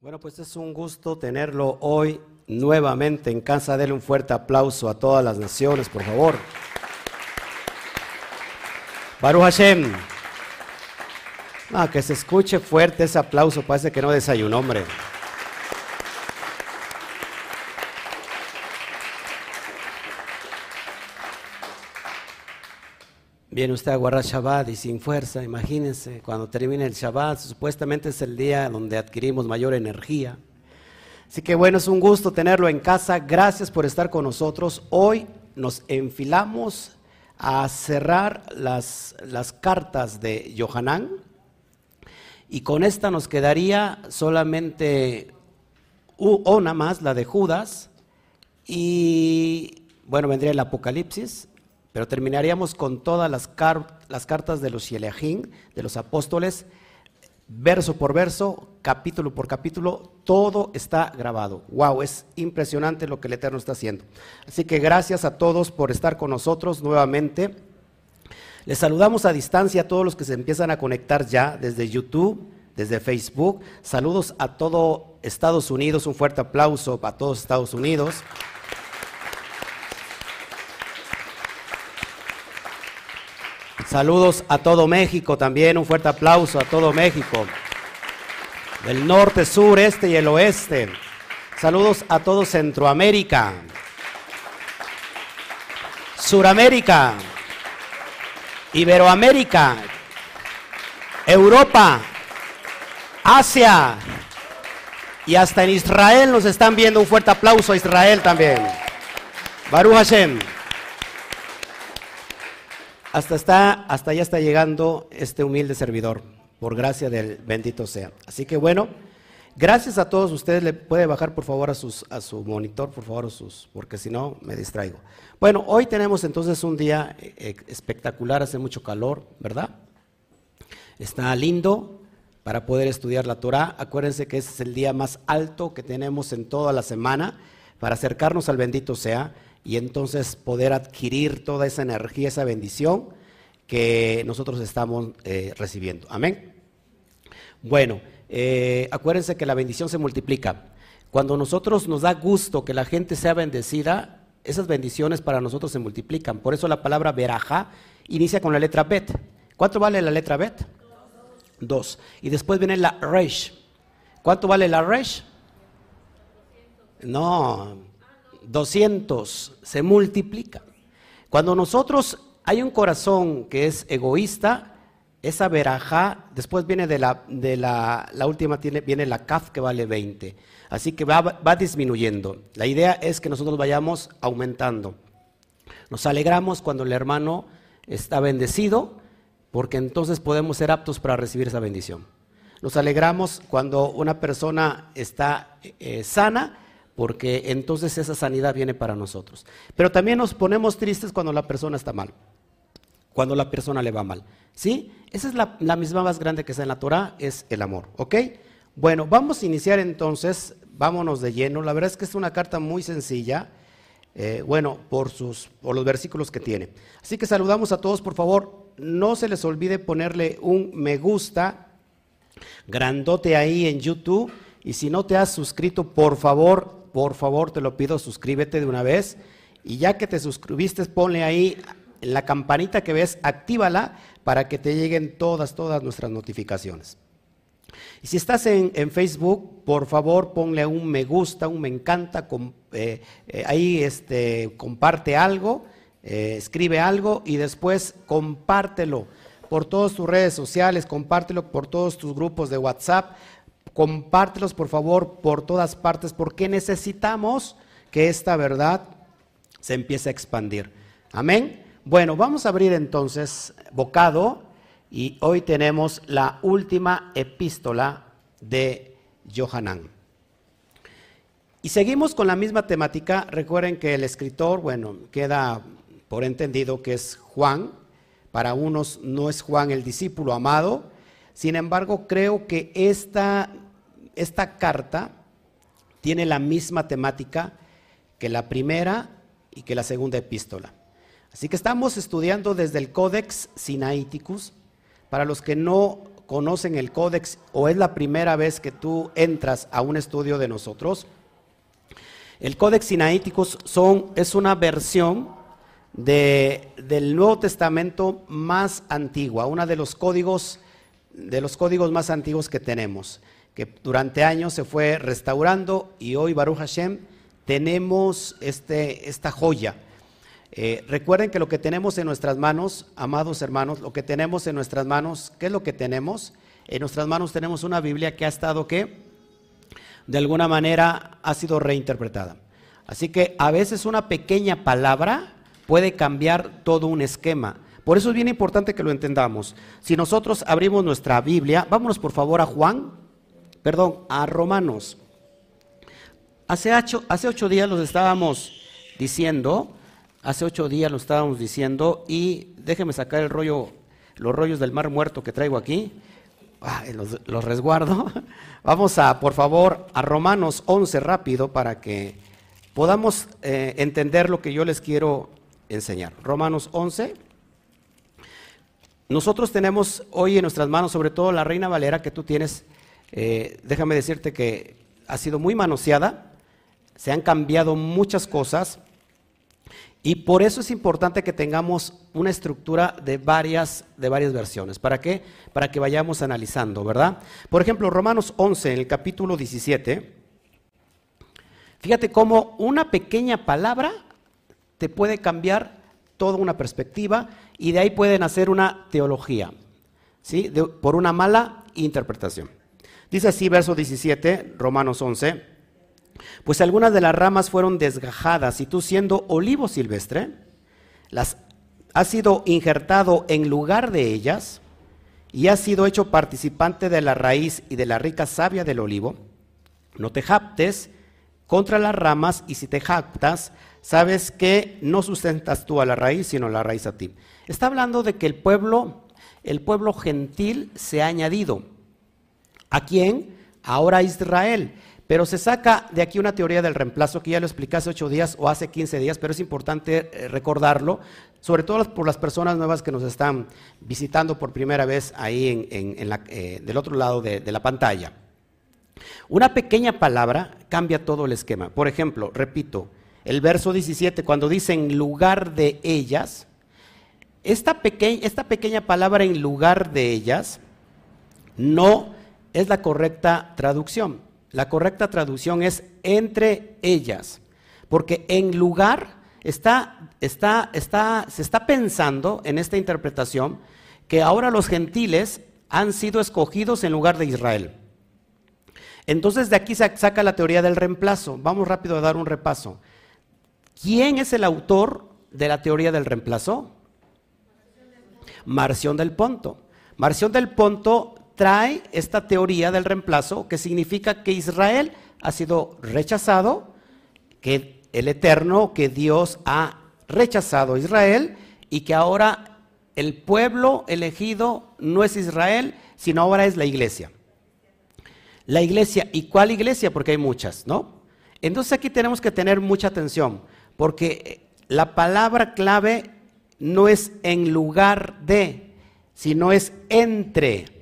Bueno, pues es un gusto tenerlo hoy nuevamente en casa. Dele un fuerte aplauso a todas las naciones, por favor. Baruch Hashem. Ah, que se escuche fuerte ese aplauso, parece que no desayunó, hombre. Viene usted a guardar Shabbat y sin fuerza, imagínense, cuando termine el Shabbat, supuestamente es el día donde adquirimos mayor energía. Así que bueno, es un gusto tenerlo en casa. Gracias por estar con nosotros. Hoy nos enfilamos a cerrar las, las cartas de Johanán y con esta nos quedaría solamente una más, la de Judas, y bueno, vendría el Apocalipsis, pero terminaríamos con todas las, cartas de los Sheleachim, de los apóstoles, verso por verso, capítulo por capítulo, todo está grabado. Wow, es impresionante lo que el Eterno está haciendo. Así que gracias a todos por estar con nosotros nuevamente. Les saludamos a distancia a todos los que se empiezan a conectar ya desde YouTube, desde Facebook. Saludos a todo Estados Unidos, un fuerte aplauso para todos Estados Unidos. Saludos a todo México también, un fuerte aplauso a todo México. Del norte, sur, este y el oeste. Saludos a todo Centroamérica. Suramérica. Iberoamérica. Europa. Asia. Y hasta en Israel nos están viendo un fuerte aplauso a Israel también. Baruch Hashem. Hasta, está, hasta allá está llegando este humilde servidor, por gracia del bendito sea. Así que bueno, gracias a todos ustedes. Le puede bajar por favor a, sus, a su monitor, por favor, sus, porque si no me distraigo. Bueno, hoy tenemos entonces un día eh, espectacular, hace mucho calor, ¿verdad? Está lindo para poder estudiar la Torah. Acuérdense que ese es el día más alto que tenemos en toda la semana para acercarnos al bendito sea y entonces poder adquirir toda esa energía, esa bendición que nosotros estamos eh, recibiendo. Amén. Bueno, eh, acuérdense que la bendición se multiplica. Cuando nosotros nos da gusto que la gente sea bendecida, esas bendiciones para nosotros se multiplican. Por eso la palabra veraja inicia con la letra bet. ¿Cuánto vale la letra bet? Dos. Y después viene la resh. ¿Cuánto vale la resh? No, 200, se multiplica. Cuando nosotros hay un corazón que es egoísta, esa verajá, después viene de la, de la, la última, tiene, viene la kaf que vale 20. Así que va, va disminuyendo. La idea es que nosotros vayamos aumentando. Nos alegramos cuando el hermano está bendecido, porque entonces podemos ser aptos para recibir esa bendición. Nos alegramos cuando una persona está eh, sana, porque entonces esa sanidad viene para nosotros. Pero también nos ponemos tristes cuando la persona está mal, cuando la persona le va mal. ¿Sí? Esa es la, misma más grande que está en la Torah, es el amor. ¿Ok? Bueno, vamos a iniciar entonces, vámonos de lleno. La verdad es que es una carta muy sencilla. Eh, bueno, por, sus, por los versículos que tiene. Así que saludamos a todos, por favor, no se les olvide ponerle un me gusta grandote ahí en YouTube. Y si no te has suscrito, por favor, por favor te lo pido, suscríbete de una vez. Y ya que te suscribiste, ponle ahí la campanita que ves, actívala para que te lleguen todas, todas nuestras notificaciones. Y si estás en, Facebook, por favor ponle un me gusta, un me encanta, eh, eh, ahí este, comparte algo, eh, escribe algo y después compártelo por todas tus redes sociales, compártelo por todos tus grupos de WhatsApp compártelos por favor por todas partes porque necesitamos que esta verdad se empiece a expandir. Amén. Bueno, vamos a abrir entonces bocado y hoy tenemos la última epístola de Johanán. Y seguimos con la misma temática. Recuerden que el escritor, bueno, queda por entendido que es Juan. Para unos no es Juan el discípulo amado. Sin embargo, creo que esta esta carta tiene la misma temática que la primera y que la segunda epístola. Así que estamos estudiando desde el Codex Sinaiticus. Para los que no conocen el códex o es la primera vez que tú entras a un estudio de nosotros, el códex sinaíticos son, es una versión del Nuevo Testamento más antigua, uno de los códigos de los códigos más antiguos que tenemos, que durante años se fue restaurando y hoy Baruch Hashem tenemos este, esta joya. Eh, recuerden que lo que tenemos en nuestras manos, amados hermanos, lo que tenemos en nuestras manos, ¿qué es lo que tenemos? En nuestras manos tenemos una Biblia que ha estado, ¿qué? De alguna manera ha sido reinterpretada. Así que a veces una pequeña palabra puede cambiar todo un esquema. Por eso es bien importante que lo entendamos. Si nosotros abrimos nuestra Biblia, vámonos por favor a Juan, perdón, a Romanos. Hace ocho, días los estábamos diciendo, hace ocho días lo estábamos diciendo, y déjeme sacar el rollo, los rollos del mar muerto que traigo aquí. los, resguardo. Vamos a, por favor, a Romanos 11 rápido para que podamos eh, entender lo que yo les quiero enseñar. Romanos 11. Nosotros tenemos hoy en nuestras manos, sobre todo la Reina Valera que tú tienes, eh, déjame decirte que ha sido muy manoseada, se han cambiado muchas cosas y por eso es importante que tengamos una estructura de varias, de varias versiones. ¿Para qué? Para que vayamos analizando, ¿verdad? Por ejemplo, Romanos 11, en el capítulo 17, fíjate cómo una pequeña palabra te puede cambiar toda una perspectiva y de ahí pueden hacer una teología, ¿sí? por una mala interpretación. Dice así, verso 17, Romanos 11, pues algunas de las ramas fueron desgajadas y tú siendo olivo silvestre, las has sido injertado en lugar de ellas y has sido hecho participante de la raíz y de la rica savia del olivo, no te japtes contra las ramas y si te jactas, sabes que no sustentas tú a la raíz, sino la raíz a ti. Está hablando de que el pueblo, el pueblo gentil se ha añadido. ¿A quién? Ahora a Israel. Pero se saca de aquí una teoría del reemplazo que ya lo expliqué hace ocho días o hace 15 días, pero es importante eh, recordarlo, sobre todo por las personas nuevas que nos están visitando por primera vez ahí en, eh, del otro lado de la pantalla. Una pequeña palabra cambia todo el esquema. Por ejemplo, repito, el verso 17, cuando dice en lugar de ellas, esta, esta pequeña palabra en lugar de ellas no es la correcta traducción. La correcta traducción es entre ellas, porque en lugar está, está, está, se está pensando en esta interpretación que ahora los gentiles han sido escogidos en lugar de Israel. Entonces de aquí se saca la teoría del reemplazo. Vamos rápido a dar un repaso. ¿Quién es el autor de la teoría del reemplazo? Marción del Ponto. Marción del Ponto trae esta teoría del reemplazo que significa que Israel ha sido rechazado, que el Eterno, que Dios ha rechazado a Israel y que ahora el pueblo elegido no es Israel, sino ahora es la iglesia. La iglesia, ¿y cuál iglesia? Porque hay muchas, ¿no? Entonces aquí tenemos que tener mucha atención porque la palabra clave no es en lugar de, sino es entre.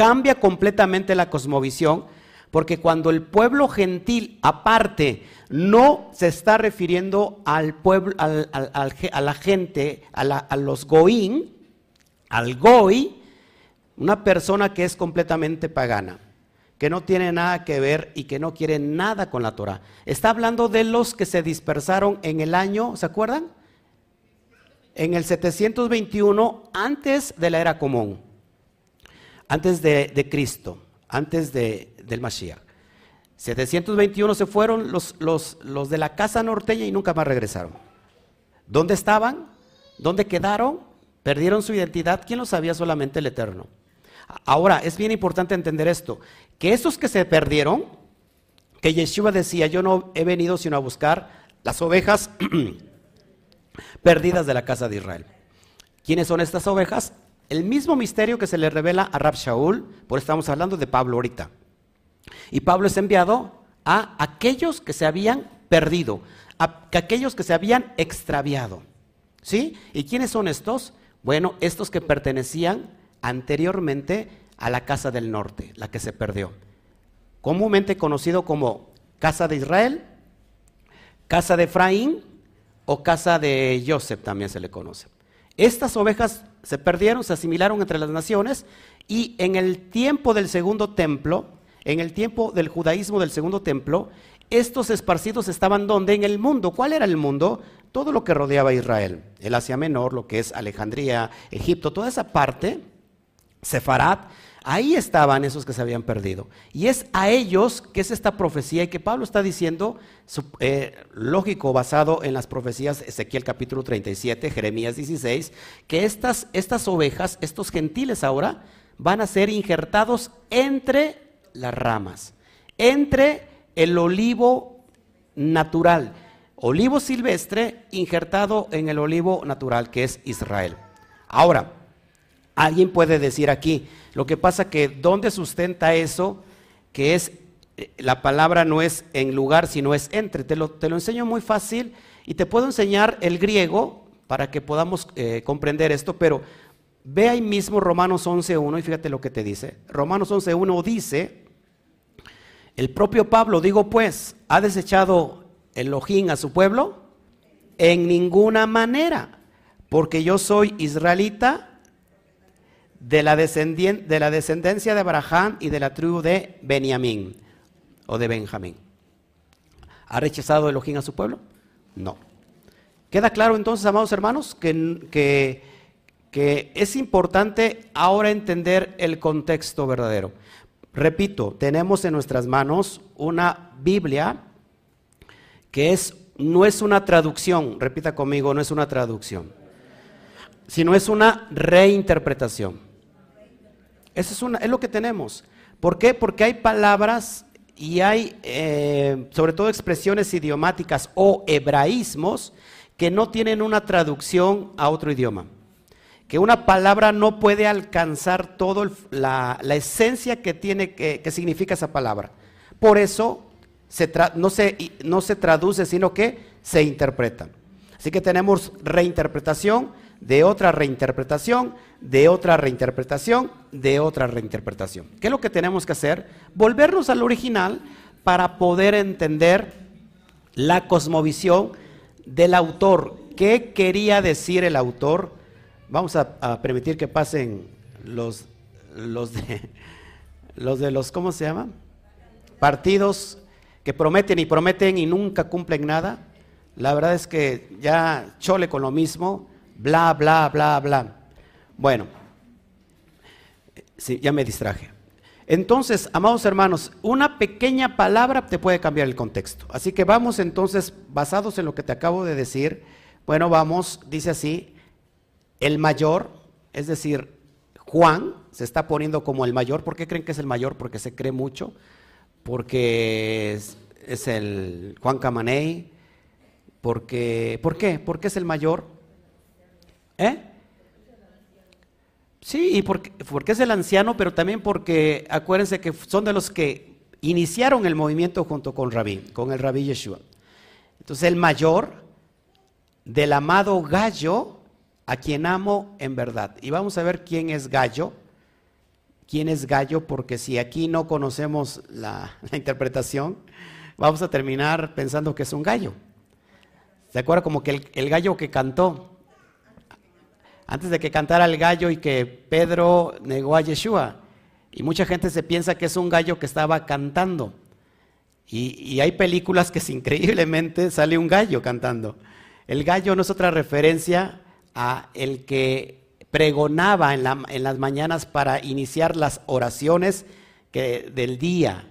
Cambia completamente la cosmovisión, porque cuando el pueblo gentil aparte no se está refiriendo al pueblo, a la gente, a, a los goín, al goy, una persona que es completamente pagana que no tiene nada que ver y que no quiere nada con la Torah. Está hablando de los que se dispersaron en el año, ¿se acuerdan? En el 721, antes de la era común, antes de, Cristo, antes de, del Mashiach. 721 se fueron los, de la casa norteña y nunca más regresaron. ¿Dónde estaban? ¿Dónde quedaron? ¿Perdieron su identidad? ¿Quién lo sabía? Solamente el Eterno. Ahora, es bien importante entender esto, que esos que se perdieron, que Yeshua decía, yo no he venido sino a buscar las ovejas perdidas de la casa de Israel. ¿Quiénes son estas ovejas? El mismo misterio que se le revela a Rab Shaul, por eso estamos hablando de Pablo ahorita. Y Pablo es enviado a aquellos que se habían perdido, a aquellos que se habían extraviado. ¿Sí? ¿Y quiénes son estos? Bueno, estos que pertenecían anteriormente a la casa del norte, la que se perdió. Comúnmente conocido como casa de Israel, casa de Efraín o casa de Joseph también se le conoce. Estas ovejas se perdieron, se asimilaron entre las naciones y en el tiempo del segundo templo, en el tiempo del judaísmo del segundo templo, estos esparcidos estaban donde? En el mundo. ¿Cuál era el mundo? Todo lo que rodeaba a Israel. El Asia Menor, lo que es Alejandría, Egipto, toda esa parte, Sefarat, Ahí estaban esos que se habían perdido. Y es a ellos que es esta profecía y que Pablo está diciendo, eh, lógico, basado en las profecías Ezequiel capítulo 37, Jeremías 16, que estas, estas ovejas, estos gentiles ahora, van a ser injertados entre las ramas, entre el olivo natural, olivo silvestre injertado en el olivo natural que es Israel. Ahora, alguien puede decir aquí, lo que pasa que ¿dónde sustenta eso? Que es, eh, la palabra no es en lugar, sino es entre. Te lo, te lo enseño muy fácil y te puedo enseñar el griego para que podamos eh, comprender esto, pero ve ahí mismo Romanos 11.1 y fíjate lo que te dice. Romanos 11.1 dice, el propio Pablo, digo pues, ¿ha desechado Elohim a su pueblo? En ninguna manera, porque yo soy israelita de la, de la descendencia de Abraham y de la tribu de Benjamín o de Benjamín. ¿Ha rechazado Elohim a su pueblo? No. ¿Queda claro entonces, amados hermanos, que, que, que es importante ahora entender el contexto verdadero? Repito, tenemos en nuestras manos una Biblia que es, no es una traducción, repita conmigo, no es una traducción, sino es una reinterpretación. Eso es, lo que tenemos. ¿Por qué? Porque hay palabras y hay eh, sobre todo expresiones idiomáticas o hebraísmos que no tienen una traducción a otro idioma. Que una palabra no puede alcanzar toda la, esencia que tiene que, significa esa palabra. Por eso no, se, no se traduce, sino que se interpreta. Así que tenemos reinterpretación, de otra reinterpretación, de otra reinterpretación, de otra reinterpretación. ¿Qué es lo que tenemos que hacer? Volvernos al original para poder entender la cosmovisión del autor. ¿Qué quería decir el autor? Vamos a, permitir que pasen los, los, de, los de los, ¿cómo se llama? Partidos que prometen y prometen y nunca cumplen nada. La verdad es que ya chole con lo mismo bla, bla, bla, bla. Bueno, sí, ya me distraje. Entonces, amados hermanos, una pequeña palabra te puede cambiar el contexto. Así que vamos entonces, basados en lo que te acabo de decir, bueno, vamos, dice así, el mayor, es decir, Juan se está poniendo como el mayor. ¿Por qué creen que es el mayor? Porque se cree mucho, porque es, el Juan Camaney, porque, ¿por qué? Porque es el mayor. ¿Eh? Sí, y porque, porque, es el anciano, pero también porque acuérdense que son de los que iniciaron el movimiento junto con Rabí, con el Rabí Yeshua. Entonces el mayor del amado Gallo, a quien amo en verdad. Y vamos a ver quién es Gallo. ¿Quién es Gallo? Porque si aquí no conocemos la, interpretación, vamos a terminar pensando que es un gallo. ¿Se acuerda como que el, el gallo que cantó? Antes de que cantara el gallo y que Pedro negó a Yeshua. Y mucha gente se piensa que es un gallo que estaba cantando. Y, hay películas que increíblemente sale un gallo cantando. El gallo no es otra referencia a el que pregonaba en, las mañanas para iniciar las oraciones del día.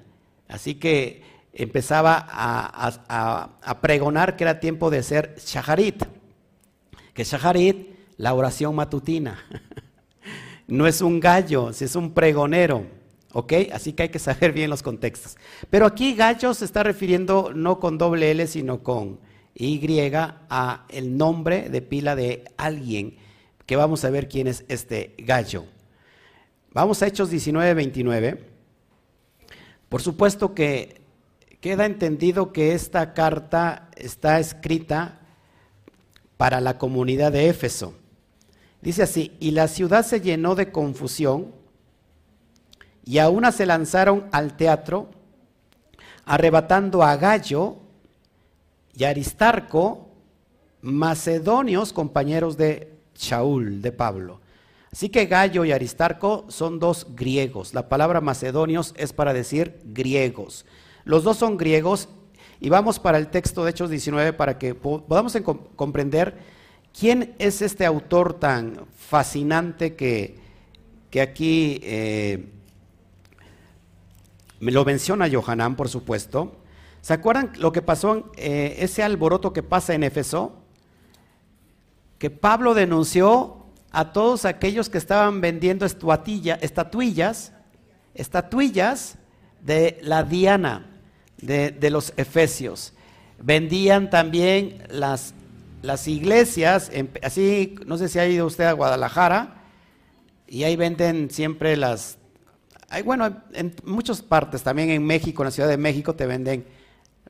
Así que empezaba a, a, pregonar que era tiempo de ser shaharit. Que shaharit la oración matutina. No es un gallo, es un pregonero. ¿Ok? Así que hay que saber bien los contextos. Pero aquí gallo se está refiriendo no con doble L, sino con Y a el nombre de pila de alguien, que vamos a ver quién es este gallo. Vamos a Hechos 19, 29. Por supuesto que queda entendido que esta carta está escrita para la comunidad de Éfeso. Dice así, y la ciudad se llenó de confusión y a una se lanzaron al teatro, arrebatando a Gallo y Aristarco, macedonios compañeros de Shaul, de Pablo. Así que Gallo y Aristarco son dos griegos. La palabra macedonios es para decir griegos. Los dos son griegos y vamos para el texto de Hechos 19 para que podamos comprender quién es este autor tan fascinante que, que aquí eh, me lo menciona Johanán, por supuesto. ¿Se acuerdan lo que pasó, en, eh, ese alboroto que pasa en Éfeso? Que Pablo denunció a todos aquellos que estaban vendiendo estatuillas, estatuillas de la Diana de, los Efesios. Vendían también las, las iglesias, así, no sé si ha ido usted a Guadalajara, y ahí venden siempre las, hay, bueno, en muchas partes, también en México, en la Ciudad de México, te venden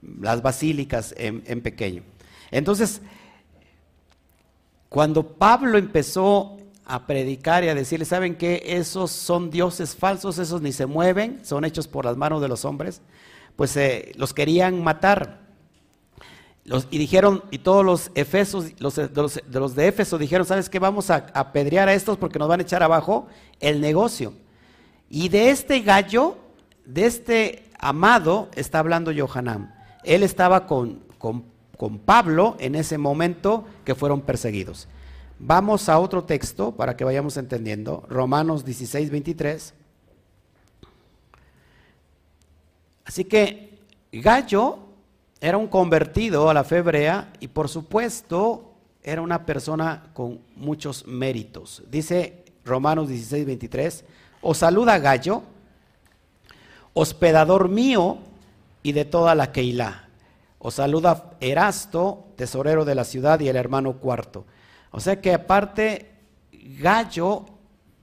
las basílicas en, pequeño. Entonces, cuando Pablo empezó a predicar y a decirle, ¿saben qué? Esos son dioses falsos, esos ni se mueven, son hechos por las manos de los hombres, pues eh, los querían matar. Y dijeron, y todos los de, los, de Éfeso dijeron, ¿sabes qué? Vamos a apedrear a estos porque nos van a echar abajo el negocio. Y de este gallo, de este amado, está hablando Johanán. Él estaba con, con con Pablo en ese momento que fueron perseguidos. Vamos a otro texto para que vayamos entendiendo. Romanos 16, 23. Así que Gallo era un convertido a la fe y por supuesto era una persona con muchos méritos. Dice Romanos 16, 23, os saluda Gallo, hospedador mío y de toda la Keilah os saluda Erasto, tesorero de la ciudad, y el hermano cuarto. O sea que aparte, Gallo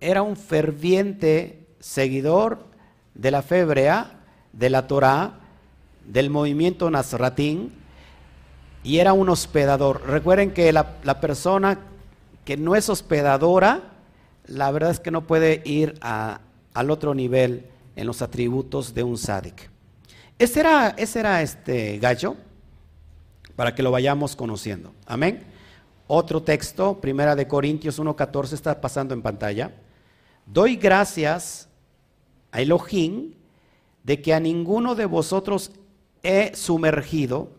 era un ferviente seguidor de la fe de la Torá, del movimiento Nazratín, y era un hospedador. Recuerden que la, persona que no es hospedadora, la verdad es que no puede ir al otro nivel en los atributos de un sádic. Ese era, ese era este gallo para que lo vayamos conociendo. Amén. Otro texto, Primera de Corintios 1.14, está pasando en pantalla. Doy gracias a Elohim de que a ninguno de vosotros he sumergido,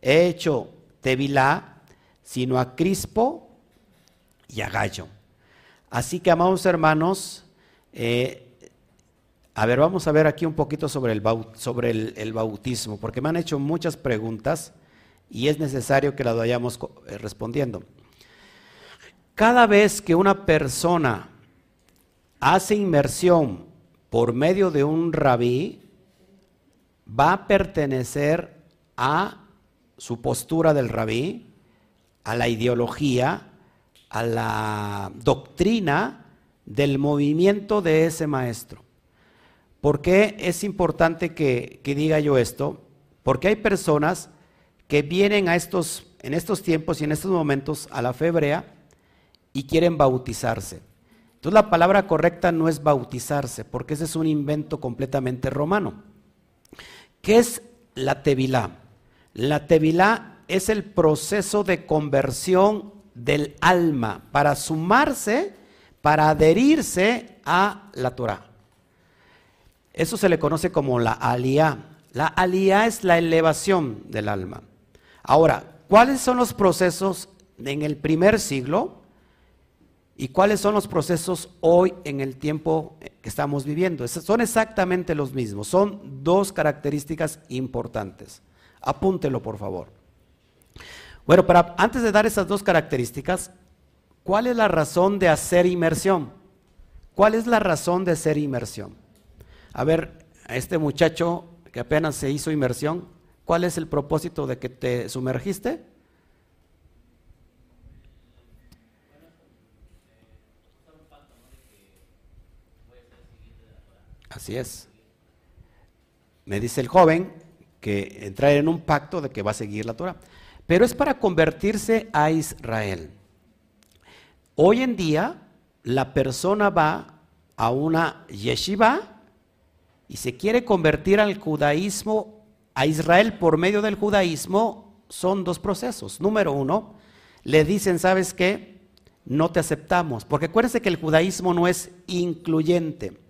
he hecho tevilá, sino a Crispo y a Gallo. Así que, amados hermanos, eh, a ver, vamos a ver aquí un poquito sobre, el, el bautismo, porque me han hecho muchas preguntas y es necesario que la vayamos eh, respondiendo. Cada vez que una persona hace inmersión por medio de un rabí, va a pertenecer a su postura del rabí, a la ideología, a la doctrina del movimiento de ese maestro. ¿Por qué es importante que, que diga yo esto? Porque hay personas que vienen a estos, en estos tiempos y en estos momentos a la fe y quieren bautizarse. Entonces la palabra correcta no es bautizarse, porque ese es un invento completamente romano. ¿Qué es la tevilá? La tevilá es el proceso de conversión del alma para sumarse, para adherirse a la Torah. Eso se le conoce como la aliyah. La aliyah es la elevación del alma. Ahora, ¿cuáles son los procesos en el primer siglo y cuáles son los procesos hoy en el tiempo que estamos viviendo? Son exactamente los mismos, son dos características importantes. Apúntelo, por favor. Bueno, para, antes de dar esas dos características, ¿cuál es la razón de hacer inmersión? ¿Cuál es la razón de hacer inmersión? A ver, a este muchacho que apenas se hizo inmersión, ¿Cuál es el propósito de que te sumergiste? Así es. Me dice el joven que entrar en un pacto de que va a seguir la Torah. Pero es para convertirse a Israel. Hoy en día la persona va a una yeshiva y se quiere convertir al judaísmo, a Israel por medio del judaísmo, son dos procesos. Número uno, le dicen, ¿sabes qué? No te aceptamos, porque acuérdense que el judaísmo no es incluyente.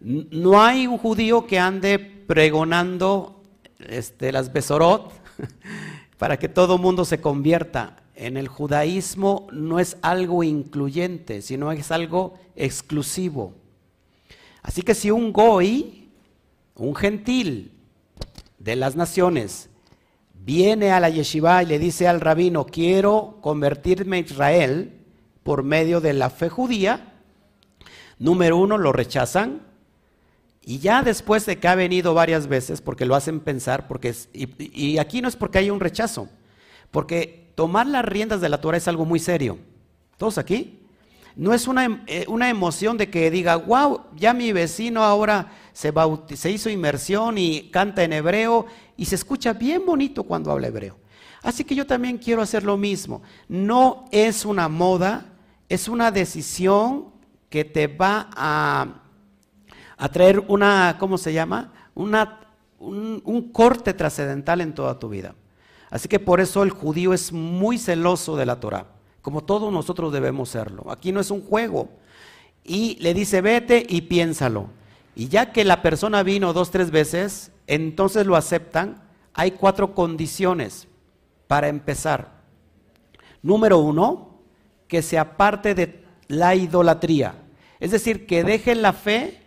No hay un judío que ande pregonando este, las Besorot para que todo mundo se convierta. En el judaísmo no es algo incluyente, sino es algo exclusivo. Así que si un goy, un gentil de las naciones, viene a la yeshiva y le dice al rabino, quiero convertirme a Israel por medio de la fe judía, número uno, lo rechazan. Y ya después de que ha venido varias veces, porque lo hacen pensar, porque y, aquí no es porque haya un rechazo, porque tomar las riendas de la Torah es algo muy serio. ¿Todos aquí? No es una, eh, una emoción de que diga, wow, ya mi vecino ahora se, se hizo inmersión y canta en hebreo y se escucha bien bonito cuando habla hebreo. Así que yo también quiero hacer lo mismo. No es una moda, es una decisión que te va a, a traer una, ¿cómo se llama? Una, un, corte trascendental en toda tu vida. Así que por eso el judío es muy celoso de la Torah, como todos nosotros debemos serlo. Aquí no es un juego. Y le dice, vete y piénsalo. Y ya que la persona vino dos, tres veces, entonces lo aceptan. Hay cuatro condiciones para empezar. Número uno, que se aparte de la idolatría. Es decir, que deje la fe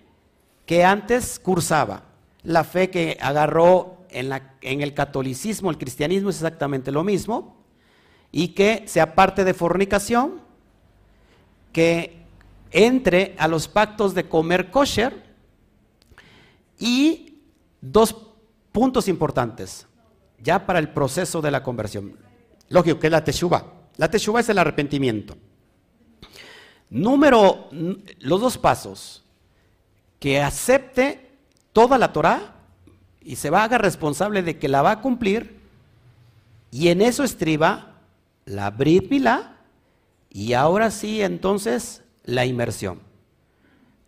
que antes cursaba. La fe que agarró en, la, en el catolicismo, el cristianismo es exactamente lo mismo. Y que se aparte de fornicación, que entre a los pactos de comer kosher y dos puntos importantes, ya para el proceso de la conversión. Lógico que es la teshuva. La teshuva es el arrepentimiento. Número, los dos pasos, que acepte toda la Torah y se va a haga responsable de que la va a cumplir, y en eso estriba la Brit Milá, y ahora sí entonces la inmersión.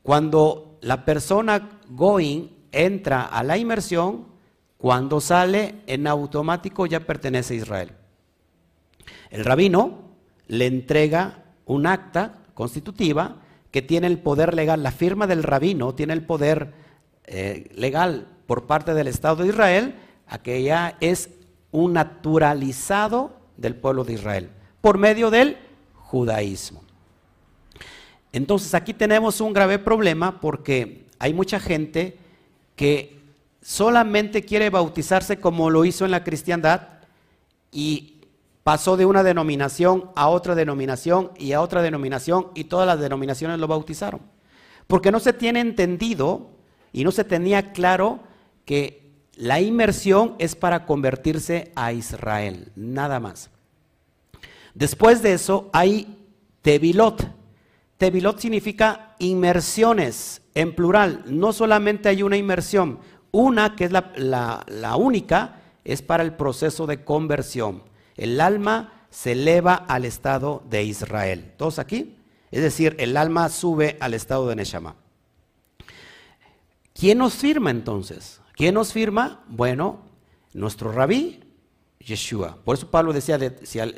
Cuando la persona going entra a la inmersión, cuando sale en automático ya pertenece a Israel. El rabino le entrega un acta constitutiva que tiene el poder legal, la firma del rabino tiene el poder eh, legal por parte del Estado de Israel, a que ya es un naturalizado del pueblo de Israel, por medio del judaísmo. Entonces aquí tenemos un grave problema porque hay mucha gente que solamente quiere bautizarse como lo hizo en la cristiandad y pasó de una denominación a otra denominación y a otra denominación y todas las denominaciones lo bautizaron. Porque no se tiene entendido y no se tenía claro que la inmersión es para convertirse a Israel, nada más. Después de eso hay Tevilot. Tevilot significa inmersiones, en plural, no solamente hay una inmersión, una que es la, única, es para el proceso de conversión. El alma se eleva al estado de Israel. ¿Todos aquí? Es decir, el alma sube al estado de Neshama. ¿Quién nos firma entonces? ¿Quién nos firma? Bueno, nuestro rabí, Yeshua. Por eso Pablo decía,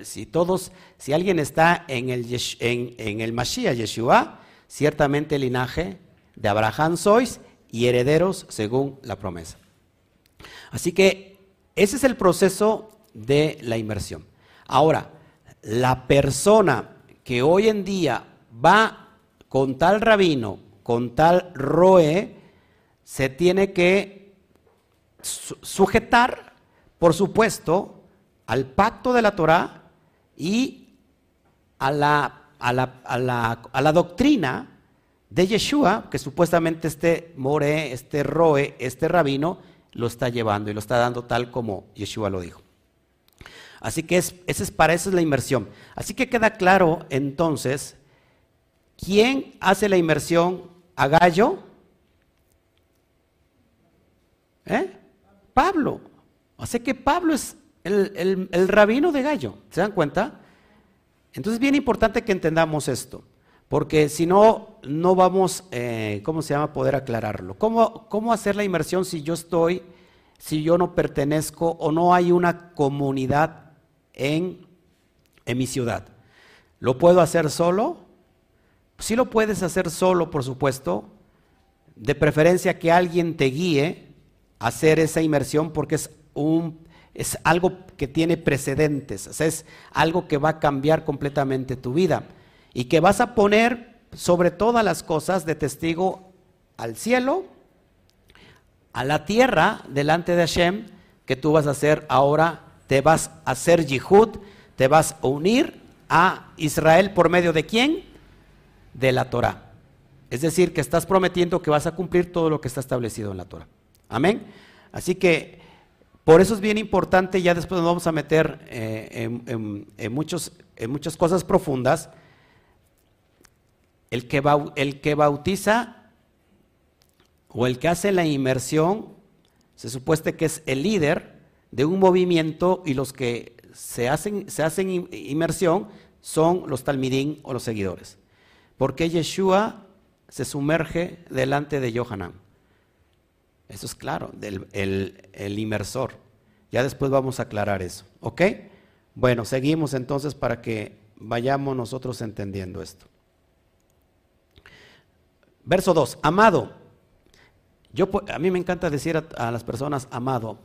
si, todos, si alguien está en el, en, Mashiach Yeshua, ciertamente el linaje de Abraham sois y herederos según la promesa. Así que ese es el proceso de la inversión. Ahora, la persona que hoy en día va con tal rabino, con tal roe, se tiene que sujetar, por supuesto, al pacto de la Torah y a la, a la, a la, a la doctrina de Yeshua, que supuestamente este more, este roe, este rabino, lo está llevando y lo está dando tal como Yeshua lo dijo. Así que es, es, para eso es la inmersión. Así que queda claro entonces, ¿quién hace la inmersión a Gallo? ¿Eh? Pablo. Así que Pablo es el, el rabino de Gallo. ¿Se dan cuenta? Entonces es bien importante que entendamos esto, porque si no, no vamos, eh, ¿cómo se llama?, poder aclararlo. ¿Cómo, ¿Cómo hacer la inmersión si yo estoy, si yo no pertenezco o no hay una comunidad en, mi ciudad? ¿Lo puedo hacer solo? Sí lo puedes hacer solo, por supuesto, de preferencia que alguien te guíe a hacer esa inmersión porque es, un, es algo que tiene precedentes, es algo que va a cambiar completamente tu vida y que vas a poner sobre todas las cosas de testigo al cielo, a la tierra delante de Hashem, que tú vas a hacer ahora, te vas a hacer yihud, te vas a unir a Israel por medio de quién? De la Torah. Es decir, que estás prometiendo que vas a cumplir todo lo que está establecido en la Torah. Amén. Así que por eso es bien importante, ya después nos vamos a meter eh, en, muchos, en muchas cosas profundas. El que, el que bautiza o el que hace la inmersión, se supone que es el líder de un movimiento y los que se hacen, se hacen inmersión son los talmidín o los seguidores. Porque Yeshua se sumerge delante de Johanan. Eso es claro, del, el, inmersor. Ya después vamos a aclarar eso. ¿Ok? Bueno, seguimos entonces para que vayamos nosotros entendiendo esto. Verso 2. Amado. Yo, a mí me encanta decir a, las personas amado,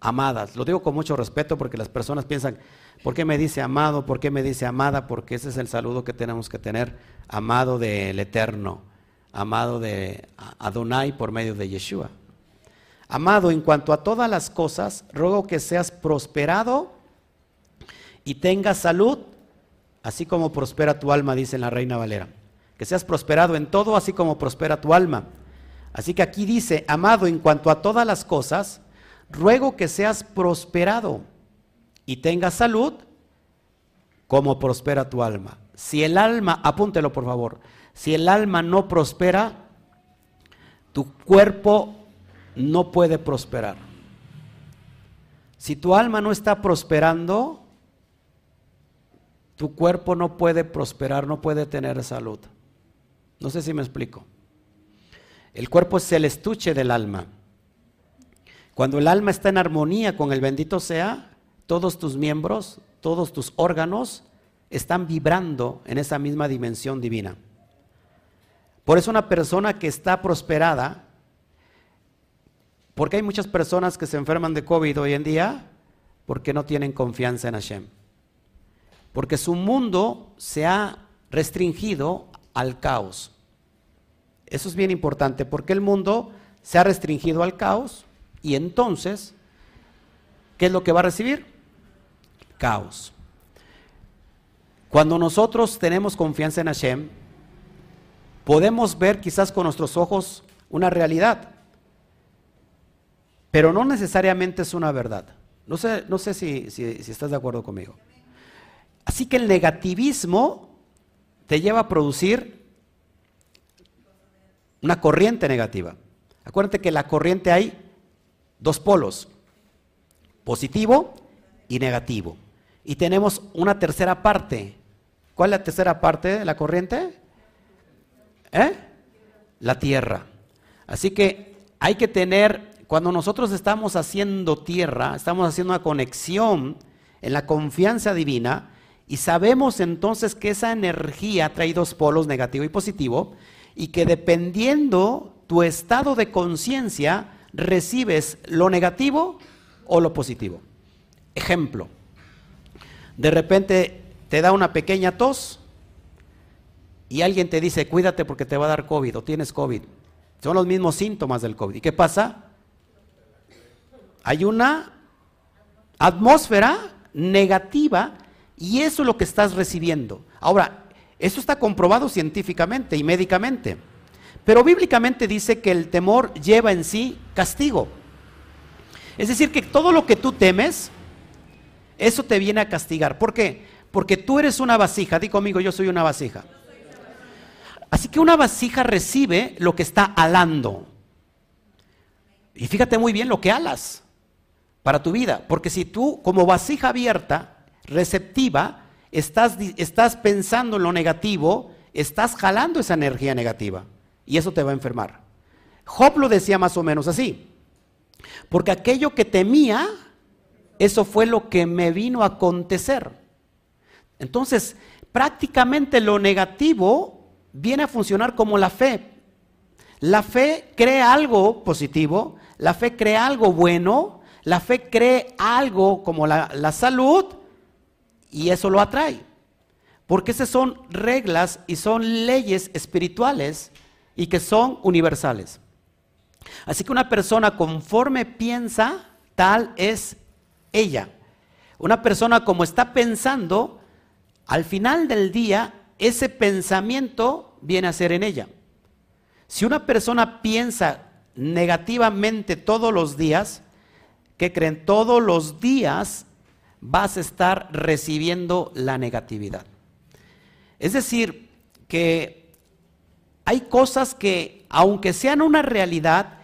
amadas. Lo digo con mucho respeto porque las personas piensan, ¿por qué me dice amado? ¿Por qué me dice amada? Porque ese es el saludo que tenemos que tener, amado del Eterno amado de Adonai por medio de Yeshua. Amado, en cuanto a todas las cosas, ruego que seas prosperado y tengas salud, así como prospera tu alma, dice la Reina Valera. Que seas prosperado en todo, así como prospera tu alma. Así que aquí dice, amado, en cuanto a todas las cosas, ruego que seas prosperado y tengas salud, como prospera tu alma. Si el alma, apúntelo por favor, si el alma no prospera, tu cuerpo no puede prosperar. Si tu alma no está prosperando, tu cuerpo no puede prosperar, no puede tener salud. No sé si me explico. El cuerpo es el estuche del alma. Cuando el alma está en armonía con el bendito sea, todos tus miembros, todos tus órganos están vibrando en esa misma dimensión divina. Por eso una persona que está prosperada, porque hay muchas personas que se enferman de COVID hoy en día porque no tienen confianza en Hashem. Porque su mundo se ha restringido al caos. Eso es bien importante, porque el mundo se ha restringido al caos y entonces, ¿qué es lo que va a recibir? Caos. Cuando nosotros tenemos confianza en Hashem, podemos ver quizás con nuestros ojos una realidad, pero no necesariamente es una verdad. No sé, no sé si, estás de acuerdo conmigo. Así que el negativismo te lleva a producir una corriente negativa. Acuérdate que la corriente hay dos polos, positivo y negativo. Y tenemos una tercera parte. ¿Cuál es la tercera parte de la corriente? ¿Eh? La tierra. Así que hay que tener, cuando nosotros estamos haciendo tierra, estamos haciendo una conexión en la confianza divina y sabemos entonces que esa energía trae dos polos, negativo y positivo, y que dependiendo tu estado de conciencia, recibes lo negativo o lo positivo. Ejemplo, de repente te da una pequeña tos, y alguien te dice, cuídate porque te va a dar COVID o tienes COVID. Son los mismos síntomas del COVID. ¿Y qué pasa? Hay una atmósfera negativa y eso es lo que estás recibiendo. Ahora, eso está comprobado científicamente y médicamente. Pero bíblicamente dice que el temor lleva en sí castigo. Es decir, que todo lo que tú temes, eso te viene a castigar. ¿Por qué? Porque tú eres una vasija. Di conmigo, yo soy una vasija. Así que una vasija recibe lo que está alando. Y fíjate muy bien lo que alas para tu vida, porque si tú como vasija abierta, receptiva, estás, estás pensando en lo negativo, estás jalando esa energía negativa y eso te va a enfermar. Job lo decía más o menos así, porque aquello que temía, eso fue lo que me vino a acontecer. Entonces, prácticamente lo negativo viene a funcionar como la fe. La fe crea algo positivo, la fe crea algo bueno, la fe cree algo como la, la salud y eso lo atrae. Porque esas son reglas y son leyes espirituales y que son universales. Así que una persona conforme piensa, tal es ella. Una persona como está pensando, al final del día, ese pensamiento viene a ser en ella. Si una persona piensa negativamente todos los días, ¿qué creen? Todos los días vas a estar recibiendo la negatividad. Es decir, que hay cosas que, aunque sean una realidad,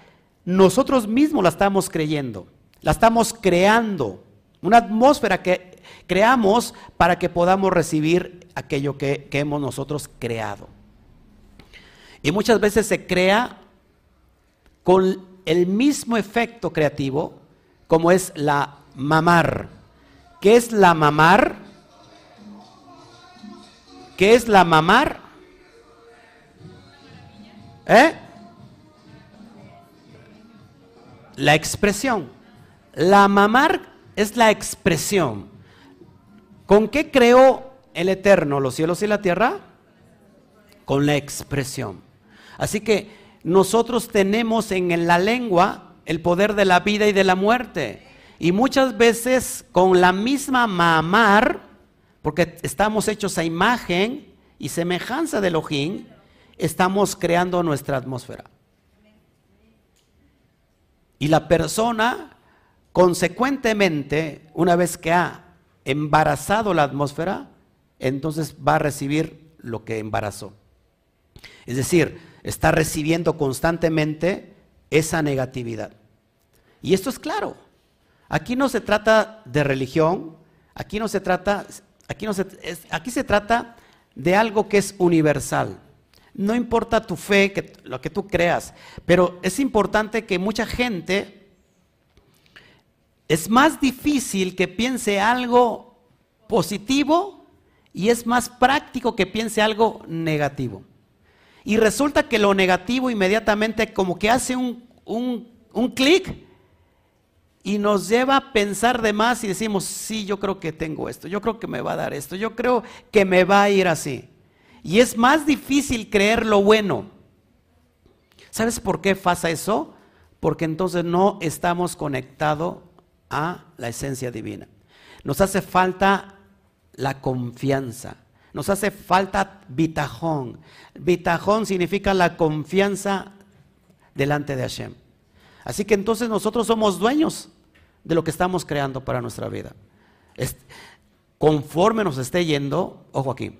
nosotros mismos la estamos creyendo, la estamos creando, una atmósfera que creamos para que podamos recibir aquello que, hemos nosotros creado. Y muchas veces se crea con el mismo efecto creativo como es la mamar. ¿Qué es la mamar? ¿Qué es la mamar? ¿Eh? La expresión. La mamar es la expresión. ¿Con qué creó el Eterno los cielos y la tierra? Con la expresión. Así que nosotros tenemos en la lengua el poder de la vida y de la muerte. Y muchas veces con la misma mamar, porque estamos hechos a imagen y semejanza de Elohim, estamos creando nuestra atmósfera. Y la persona, consecuentemente, una vez que ha embarazado la atmósfera, entonces va a recibir lo que embarazó. Es decir, está recibiendo constantemente esa negatividad. Y esto es claro. Aquí no se trata de religión, aquí no se trata, aquí, no se, aquí se trata de algo que es universal. No importa tu fe, que, lo que tú creas, pero es importante que mucha gente, es más difícil que piense algo positivo y es más práctico que piense algo negativo. Y resulta que lo negativo inmediatamente como que hace un, un, un clic y nos lleva a pensar de más y decimos, sí, yo creo que tengo esto, yo creo que me va a dar esto, yo creo que me va a ir así. Y es más difícil creer lo bueno. ¿Sabes por qué pasa eso? Porque entonces no estamos conectados a la esencia divina. Nos hace falta la confianza. Nos hace falta bitajón. Bitajón significa la confianza delante de Hashem. Así que entonces nosotros somos dueños de lo que estamos creando para nuestra vida. conforme nos esté yendo, ojo aquí,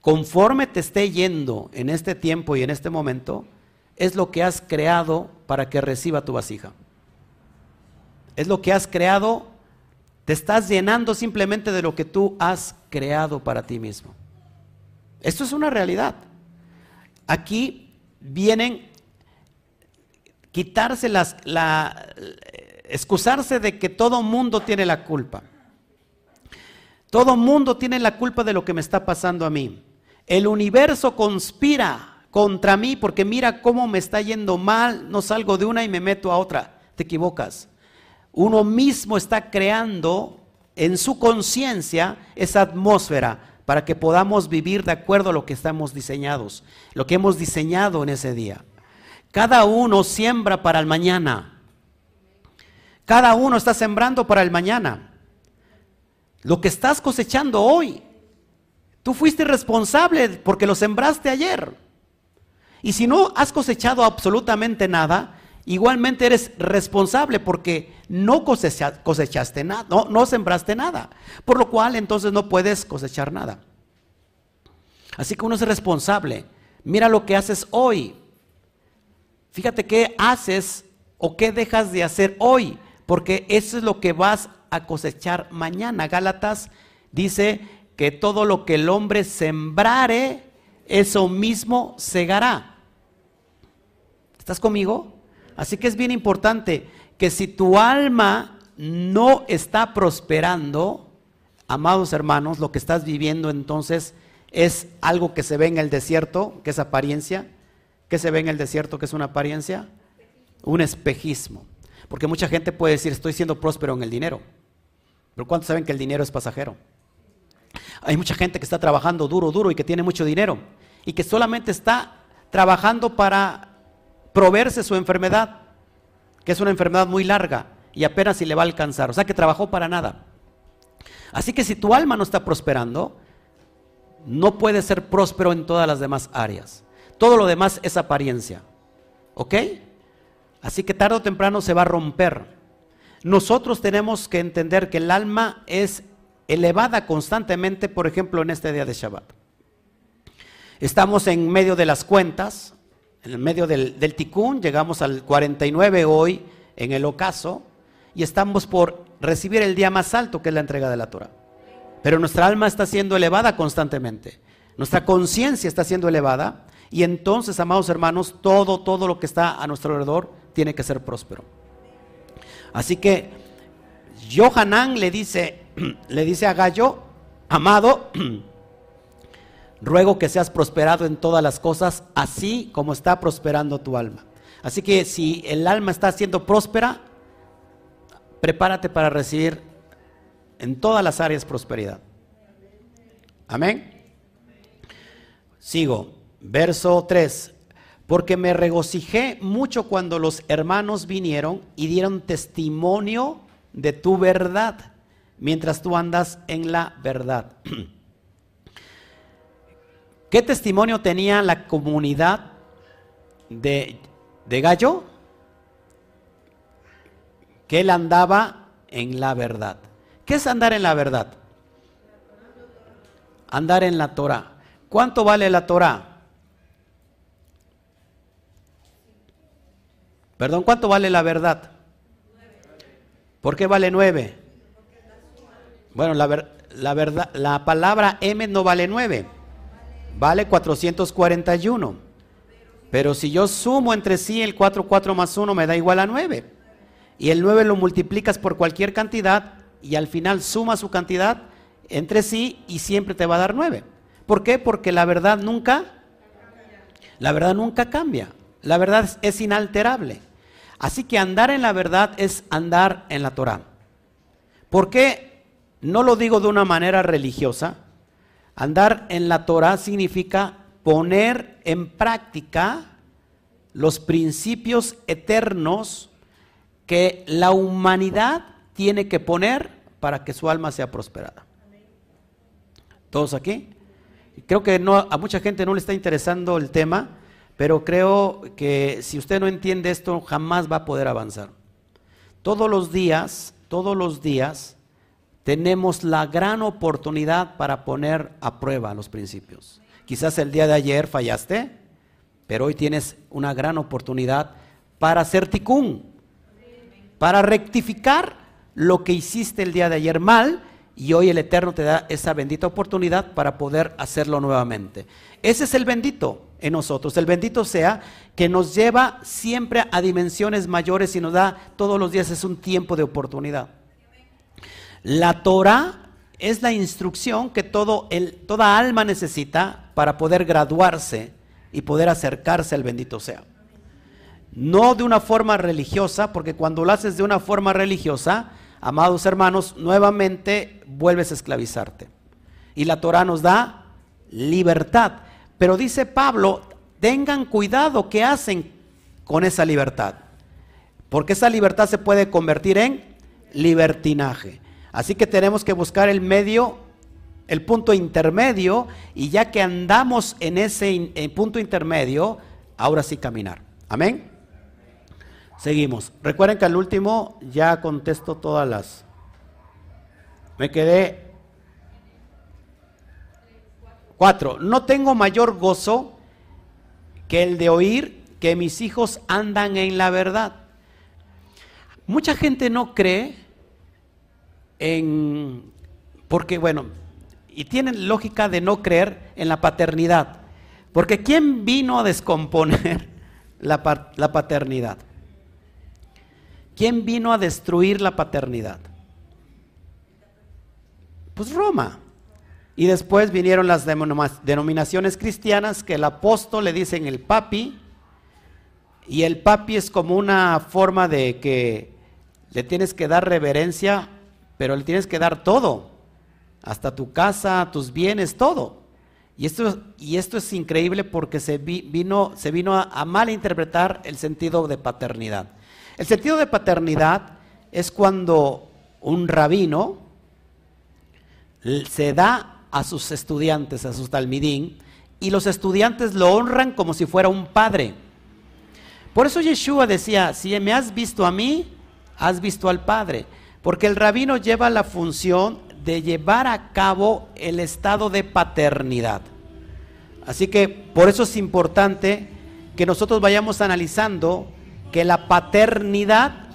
conforme te esté yendo en este tiempo y en este momento, es lo que has creado para que reciba tu vasija. Es lo que has creado, te estás llenando simplemente de lo que tú has creado para ti mismo. Esto es una realidad. Aquí vienen quitarse las, la, excusarse de que todo mundo tiene la culpa. Todo mundo tiene la culpa de lo que me está pasando a mí. El universo conspira contra mí porque mira cómo me está yendo mal, no salgo de una y me meto a otra. Te equivocas. Uno mismo está creando en su conciencia esa atmósfera para que podamos vivir de acuerdo a lo que estamos diseñados, lo que hemos diseñado en ese día. Cada uno siembra para el mañana. Cada uno está sembrando para el mañana. Lo que estás cosechando hoy, tú fuiste responsable porque lo sembraste ayer. Y si no has cosechado absolutamente nada, igualmente eres responsable porque no cosechaste nada, no, no sembraste nada. Por lo cual entonces no puedes cosechar nada. Así que uno es responsable. Mira lo que haces hoy. Fíjate qué haces o qué dejas de hacer hoy porque eso es lo que vas a cosechar mañana. Gálatas dice que todo lo que el hombre sembrare, eso mismo segará. ¿Estás conmigo? Así que es bien importante que si tu alma no está prosperando, amados hermanos, lo que estás viviendo entonces es algo que se ve en el desierto, que es apariencia. ¿Qué se ve en el desierto que es una apariencia? Un espejismo. Porque mucha gente puede decir, estoy siendo próspero en el dinero. Pero ¿cuántos saben que el dinero es pasajero? Hay mucha gente que está trabajando duro, duro y que tiene mucho dinero. Y que solamente está trabajando para proveerse su enfermedad, que es una enfermedad muy larga y apenas si le va a alcanzar. O sea que trabajó para nada. Así que si tu alma no está prosperando, no puede ser próspero en todas las demás áreas. Todo lo demás es apariencia. ¿Ok? Así que tarde o temprano se va a romper. Nosotros tenemos que entender que el alma es elevada constantemente, por ejemplo, en este día de Shabbat. Estamos en medio de las cuentas, en medio del, del ticún, llegamos al 49 hoy en el ocaso, y estamos por recibir el día más alto que es la entrega de la Torah. Pero nuestra alma está siendo elevada constantemente. Nuestra conciencia está siendo elevada y entonces, amados hermanos, todo, todo lo que está a nuestro alrededor tiene que ser próspero. Así que Johanan le dice, le dice a Gallo, amado, ruego que seas prosperado en todas las cosas, así como está prosperando tu alma. Así que si el alma está siendo próspera, prepárate para recibir en todas las áreas prosperidad. Amén. Sigo. Verso 3. Porque me regocijé mucho cuando los hermanos vinieron y dieron testimonio de tu verdad, mientras tú andas en la verdad. ¿Qué testimonio tenía la comunidad de, de Gallo? Que él andaba en la verdad. ¿Qué es andar en la verdad? Andar en la Torah. ¿Cuánto vale la Torah? Perdón, ¿cuánto vale la verdad? ¿Por qué vale nueve? Bueno, la, la, verdad, la palabra M no vale nueve, vale 441. Pero si yo sumo entre sí el 4, 4 más 1 me da igual a 9. Y el 9 lo multiplicas por cualquier cantidad y al final suma su cantidad entre sí y siempre te va a dar 9. ¿Por qué? Porque la verdad nunca, la verdad nunca cambia. La verdad es inalterable. Así que andar en la verdad es andar en la Torah. ¿Por qué no lo digo de una manera religiosa? Andar en la Torah significa poner en práctica los principios eternos que la humanidad tiene que poner para que su alma sea prosperada. ¿Todos aquí? Creo que no, a mucha gente no le está interesando el tema, pero creo que si usted no entiende esto, jamás va a poder avanzar. Todos los días, todos los días, tenemos la gran oportunidad para poner a prueba los principios. Quizás el día de ayer fallaste, pero hoy tienes una gran oportunidad para hacer ticún, para rectificar lo que hiciste el día de ayer mal y hoy el Eterno te da esa bendita oportunidad para poder hacerlo nuevamente. Ese es el bendito en nosotros. El bendito sea que nos lleva siempre a dimensiones mayores y nos da todos los días es un tiempo de oportunidad. La Torah es la instrucción que todo el, toda alma necesita para poder graduarse y poder acercarse al bendito sea. No de una forma religiosa, porque cuando lo haces de una forma religiosa, amados hermanos, nuevamente vuelves a esclavizarte. Y la Torah nos da libertad. Pero dice Pablo, tengan cuidado qué hacen con esa libertad. Porque esa libertad se puede convertir en libertinaje. Así que tenemos que buscar el medio, el punto intermedio, y ya que andamos en ese punto intermedio, ahora sí caminar. Amén. Seguimos. Recuerden que al último ya contesto todas las... Me quedé Cuatro, no tengo mayor gozo que el de oír que mis hijos andan en la verdad. Mucha gente no cree en, porque bueno, y tienen lógica de no creer en la paternidad. Porque ¿quién vino a descomponer la, paternidad? ¿Quién vino a destruir la paternidad? Pues Roma. Y después vinieron las denominaciones cristianas que el apóstol le dicen el papi, y el papi es como una forma de que le tienes que dar reverencia, pero le tienes que dar todo, hasta tu casa, tus bienes, todo. Y esto, y esto es increíble porque se vino, se vino a, a malinterpretar el sentido de paternidad. El sentido de paternidad es cuando un rabino se da a sus estudiantes, a sus talmidín, y los estudiantes lo honran como si fuera un padre. Por eso Yeshua decía, si me has visto a mí, has visto al Padre. Porque el rabino lleva la función de llevar a cabo el estado de paternidad. Así que por eso es importante que nosotros vayamos analizando que la paternidad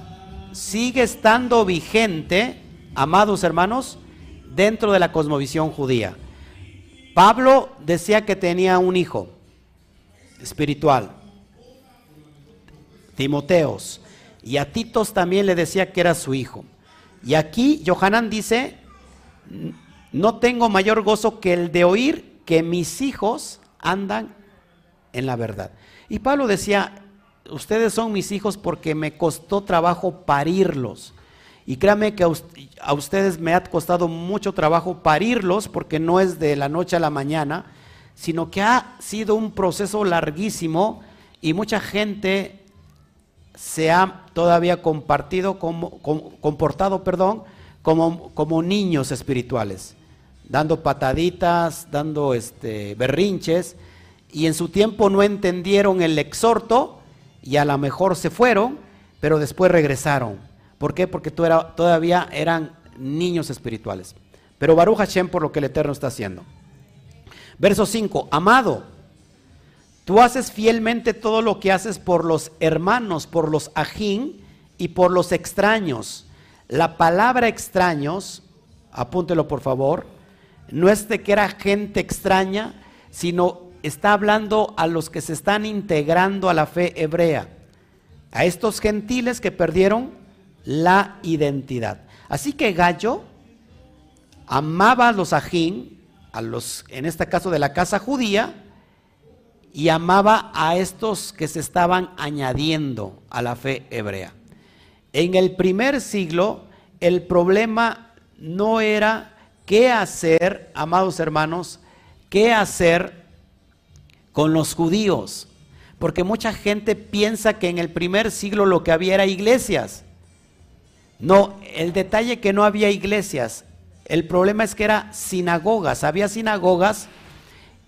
sigue estando vigente, amados hermanos, dentro de la cosmovisión judía. Pablo decía que tenía un hijo espiritual, Timoteos, y a Titos también le decía que era su hijo. Y aquí Johanan dice, no tengo mayor gozo que el de oír que mis hijos andan en la verdad. Y Pablo decía, ustedes son mis hijos porque me costó trabajo parirlos. Y créame que a, ustedes me ha costado mucho trabajo parirlos porque no es de la noche a la mañana, sino que ha sido un proceso larguísimo y mucha gente se ha todavía compartido como, comportado, perdón, como, como, niños espirituales, dando pataditas, dando este, berrinches, y en su tiempo no entendieron el exhorto y a lo mejor se fueron, pero después regresaron. ¿Por qué? Porque todavía eran niños espirituales. Pero Baruch Hashem por lo que el Eterno está haciendo. Verso 5, amado, Tú haces fielmente todo lo que haces por los hermanos, por los ajín y por los extraños. La palabra extraños, apúntelo por favor, no es de que era gente extraña, sino está hablando a los que se están integrando a la fe hebrea, a estos gentiles que perdieron la identidad. Así que Gallo amaba a los ajín, a los, en este caso de la casa judía, y amaba a estos que se estaban añadiendo a la fe hebrea. En el primer siglo el problema no era qué hacer, amados hermanos, qué hacer con los judíos, porque mucha gente piensa que en el primer siglo lo que había era iglesias. No, el detalle que no había iglesias, el problema es que era sinagogas, había sinagogas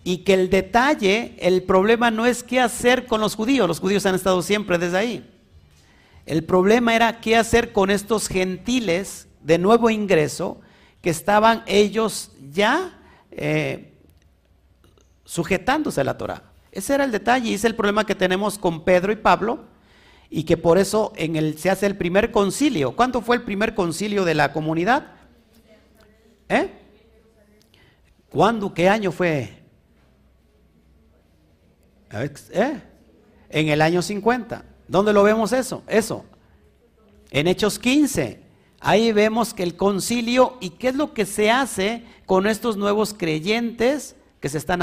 y que el detalle, el problema no es qué hacer con los judíos, los judíos han estado siempre desde ahí. El problema era qué hacer con estos gentiles de nuevo ingreso que estaban ellos ya eh, sujetándose a la Torah. Ese era el detalle y es el problema que tenemos con Pedro y Pablo y que por eso se hace el primer concilio. ¿Cuánto fue el primer concilio de la comunidad? ¿Eh? ¿Cuándo? ¿Qué año fue? ¿Eh? En el año 50. ¿Dónde lo vemos eso? Eso. En Hechos 15. Ahí vemos que el concilio y qué es lo que se hace con estos nuevos creyentes que se están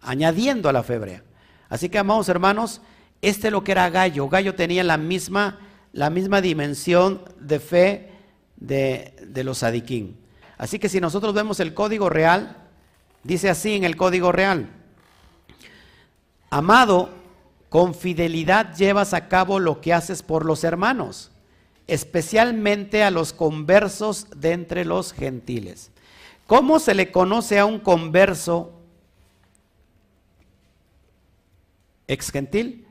añadiendo a la febre. Así que, amados hermanos, este es lo que era Gallo. Gallo tenía la misma, la misma dimensión de fe de, de los adiquín. Así que si nosotros vemos el código real, dice así en el código real. Amado, con fidelidad llevas a cabo lo que haces por los hermanos, especialmente a los conversos de entre los gentiles. ¿Cómo se le conoce a un converso ex gentil?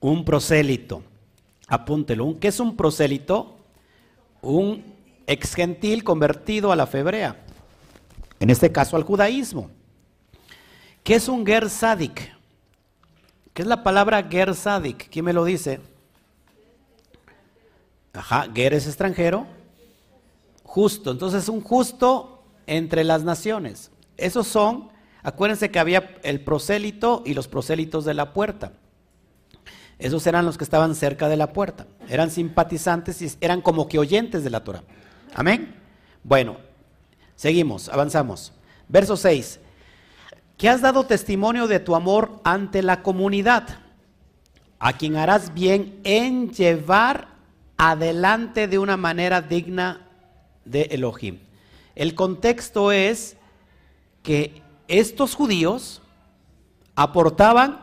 Un prosélito. Apúntelo. ¿Qué es un prosélito? Un ex gentil convertido a la febrea en este caso al judaísmo. ¿Qué es un ger sadik? ¿Qué es la palabra ger sadik? ¿Quién me lo dice? Ajá, ger es extranjero, justo. Entonces, un justo entre las naciones. Esos son, acuérdense que había el prosélito y los prosélitos de la puerta. Esos eran los que estaban cerca de la puerta. Eran simpatizantes y eran como que oyentes de la Torah. Amén. Bueno, seguimos, avanzamos. Verso 6. Que has dado testimonio de tu amor ante la comunidad, a quien harás bien en llevar adelante de una manera digna de Elohim. El contexto es que estos judíos aportaban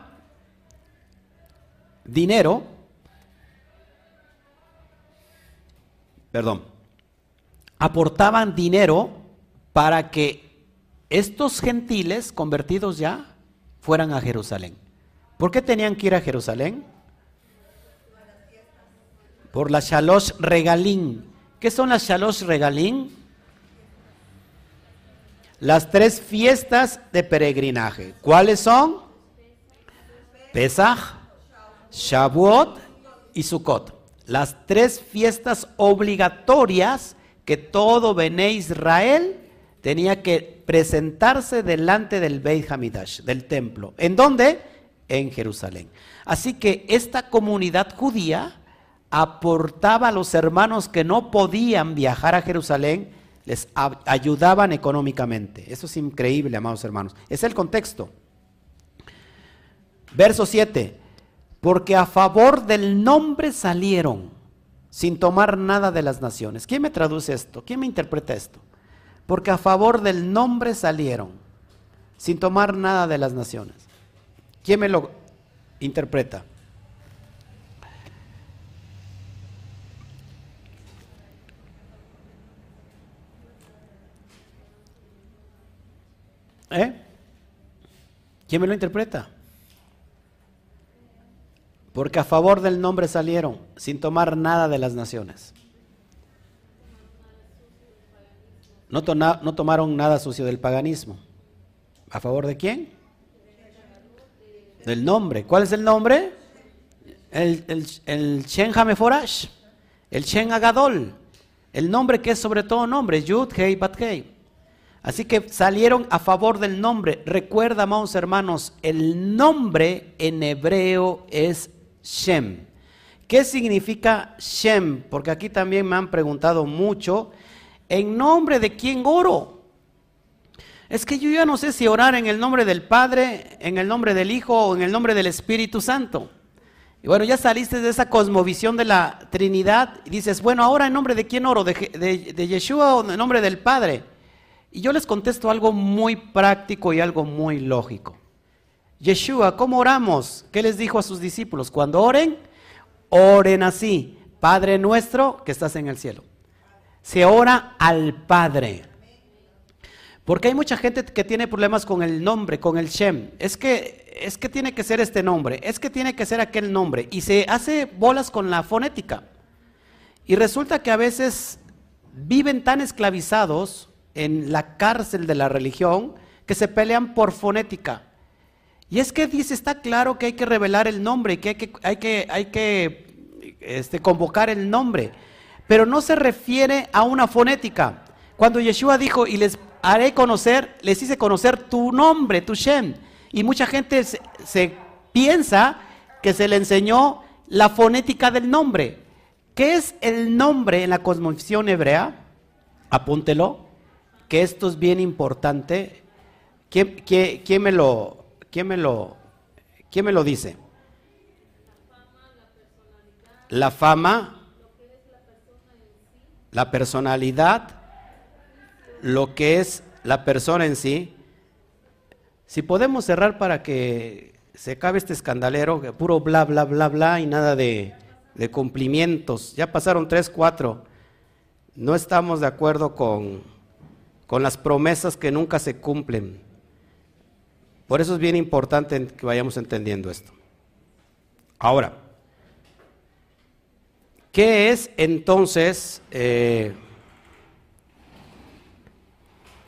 dinero, perdón, aportaban dinero para que estos gentiles convertidos ya fueran a Jerusalén. ¿Por qué tenían que ir a Jerusalén? Por la Shalosh Regalín. ¿Qué son las Shalosh Regalín? Las tres fiestas de peregrinaje. ¿Cuáles son? Pesach, Shavuot y Sukkot. Las tres fiestas obligatorias que todo Bené Israel tenía que presentarse delante del Beit Hamidash, del templo. ¿En dónde? En Jerusalén. Así que esta comunidad judía aportaba a los hermanos que no podían viajar a Jerusalén, les ayudaban económicamente. Eso es increíble, amados hermanos. Es el contexto. Verso 7 porque a favor del nombre salieron sin tomar nada de las naciones. ¿Quién me traduce esto? ¿Quién me interpreta esto? Porque a favor del nombre salieron sin tomar nada de las naciones. ¿Quién me lo interpreta? ¿Eh? ¿Quién me lo interpreta? porque a favor del nombre salieron sin tomar nada de las naciones. No, tomaron nada sucio del paganismo. ¿A favor de quién? Del nombre. ¿Cuál es el nombre? El, el, Shen Hameforash, el Shen Agadol, el nombre que es sobre todo nombre, Yud, Hei, Bat, Hei. Así que salieron a favor del nombre. Recuerda, amados hermanos, el nombre en hebreo es Shem. ¿Qué significa Shem? Porque aquí también me han preguntado mucho, ¿en nombre de quién oro? Es que yo ya no sé si orar en el nombre del Padre, en el nombre del Hijo o en el nombre del Espíritu Santo. Y bueno, ya saliste de esa cosmovisión de la Trinidad y dices, bueno, ahora en nombre de quién oro, de, de Yeshua o en nombre del Padre. Y yo les contesto algo muy práctico y algo muy lógico. Yeshua, ¿cómo oramos? ¿Qué les dijo a sus discípulos? Cuando oren, oren así. Padre nuestro que estás en el cielo. Se ora al Padre. Porque hay mucha gente que tiene problemas con el nombre, con el Shem. Es que, es que tiene que ser este nombre, es que tiene que ser aquel nombre. Y se hace bolas con la fonética. Y resulta que a veces viven tan esclavizados en la cárcel de la religión que se pelean por fonética. Y es que dice, está claro que hay que revelar el nombre, que hay que, hay que, hay que este, convocar el nombre, pero no se refiere a una fonética. Cuando Yeshua dijo, y les haré conocer, les hice conocer tu nombre, tu Shem. Y mucha gente se, piensa que se le enseñó la fonética del nombre. ¿Qué es el nombre en la cosmovisión hebrea? Apúntelo, que esto es bien importante. ¿Quién, quién me lo ¿Quién me lo, quién me lo dice? La fama, la personalidad, lo que es la persona en sí. Si podemos cerrar para que se acabe este escandalero, puro bla, bla, bla, bla y nada de, de cumplimientos. Ya pasaron tres, cuatro. No estamos de acuerdo con, con las promesas que nunca se cumplen. Por eso es bien importante que vayamos entendiendo esto. Ahora, ¿qué es entonces, eh,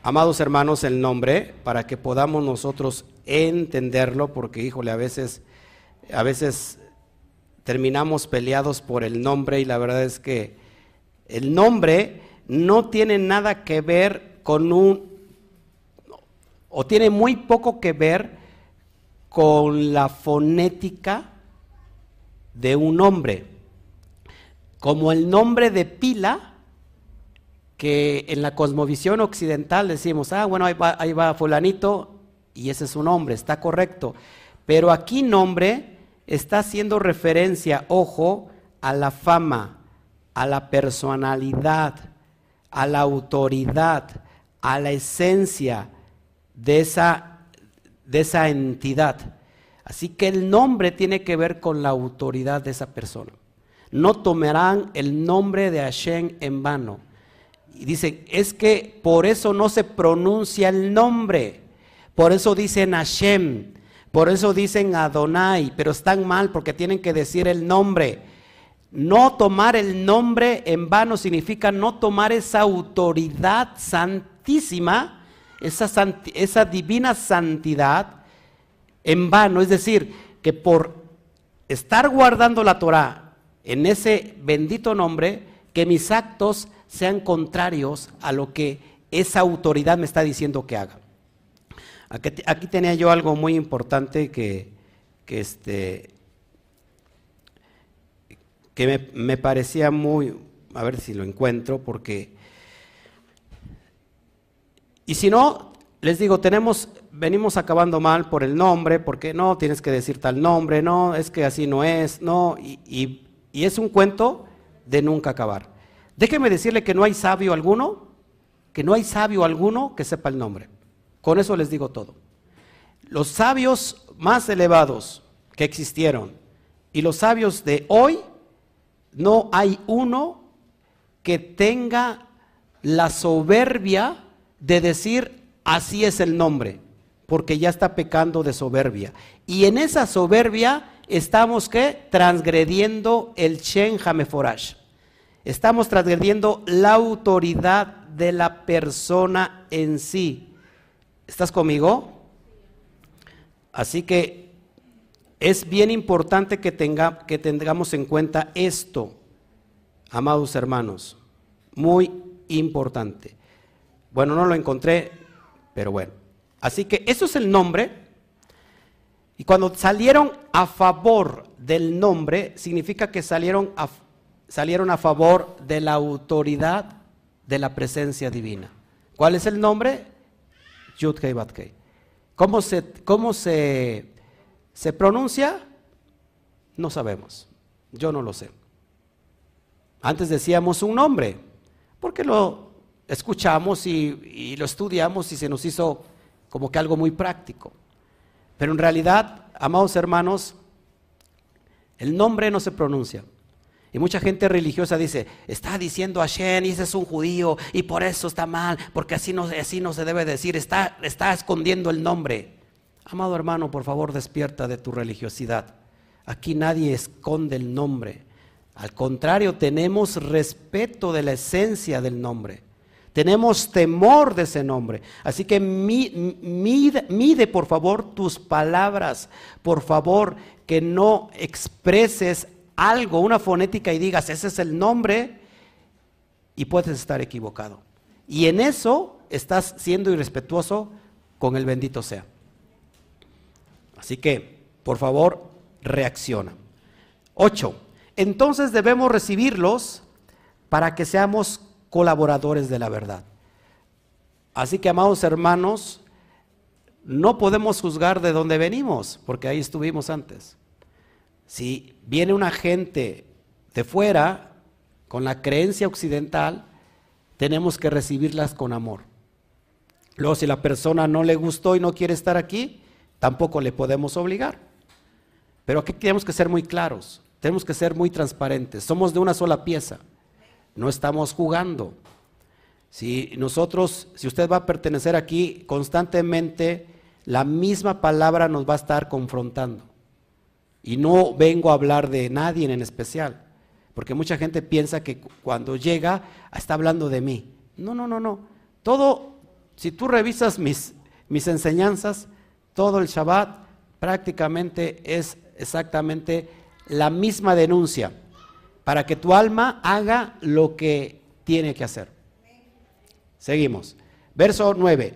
amados hermanos, el nombre para que podamos nosotros entenderlo? Porque, híjole, a veces, a veces terminamos peleados por el nombre y la verdad es que el nombre no tiene nada que ver con un, o tiene muy poco que ver con la fonética de un nombre. Como el nombre de pila, que en la cosmovisión occidental decimos, ah, bueno, ahí va, ahí va fulanito y ese es su nombre, está correcto. Pero aquí nombre está haciendo referencia, ojo, a la fama, a la personalidad, a la autoridad, a la esencia de esa, de esa entidad. Así que el nombre tiene que ver con la autoridad de esa persona. No tomarán el nombre de Hashem en vano. Y dice, es que por eso no se pronuncia el nombre. Por eso dicen Hashem. Por eso dicen Adonai. Pero están mal porque tienen que decir el nombre. No tomar el nombre en vano significa no tomar esa autoridad santísima, esa, esa divina santidad en vano. Es decir, que por estar guardando la Torah en ese bendito nombre, que mis actos sean contrarios a lo que esa autoridad me está diciendo que haga. Aquí, tenía yo algo muy importante que, que, este, que me, parecía muy, a ver si lo encuentro, porque, y si no, les digo, tenemos, venimos acabando mal por el nombre, porque no, tienes que decir tal nombre, no, es que así no es, no, y es un cuento de nunca acabar. Déjeme decirle que no hay sabio alguno, que no hay sabio alguno que sepa el nombre. Con eso les digo todo. Los sabios más elevados que existieron y los sabios de hoy, no hay uno que tenga la soberbia de decir así es el nombre, porque ya está pecando de soberbia. Y en esa soberbia estamos que transgrediendo el Shen Hameforash. Estamos transgrediendo la autoridad de la persona en sí. ¿Estás conmigo? Así que es bien importante que, tenga, que tengamos en cuenta esto, amados hermanos. Muy importante. Bueno, no lo encontré, pero bueno. Así que eso es el nombre. Y cuando salieron a favor del nombre, significa que salieron a, salieron a favor de la autoridad de la presencia divina. ¿Cuál es el nombre? Yud Kei ¿Cómo, se, cómo se, se pronuncia? No sabemos. Yo no lo sé. Antes decíamos un nombre, porque lo escuchamos y, lo estudiamos y se nos hizo como que algo muy práctico. Pero en realidad, amados hermanos, el nombre no se pronuncia. Y mucha gente religiosa dice, está diciendo Hashem y ese es un judío y por eso está mal, porque así no, así no se debe decir, está, está escondiendo el nombre. Amado hermano, por favor despierta de tu religiosidad. Aquí nadie esconde el nombre. Al contrario, tenemos respeto de la esencia del nombre. Tenemos temor de ese nombre. Así que mide, por favor, tus palabras. Por favor, que no expreses algo, una fonética y digas, ese es el nombre, y puedes estar equivocado. Y en eso estás siendo irrespetuoso con el bendito sea. Así que, por favor, reacciona. Ocho, entonces debemos recibirlos para que seamos colaboradores de la verdad. Así que, amados hermanos, no podemos juzgar de dónde venimos, porque ahí estuvimos antes. Si viene una gente de fuera con la creencia occidental, tenemos que recibirlas con amor. Luego, si la persona no le gustó y no quiere estar aquí, tampoco le podemos obligar. Pero aquí tenemos que ser muy claros, tenemos que ser muy transparentes. Somos de una sola pieza, no estamos jugando. Si nosotros, si usted va a pertenecer aquí, constantemente la misma palabra nos va a estar confrontando. Y no vengo a hablar de nadie en especial, porque mucha gente piensa que cuando llega está hablando de mí. No, no, no, no. Todo, si tú revisas mis, mis enseñanzas, todo el Shabbat prácticamente es exactamente la misma denuncia para que tu alma haga lo que tiene que hacer. Seguimos. Verso 9.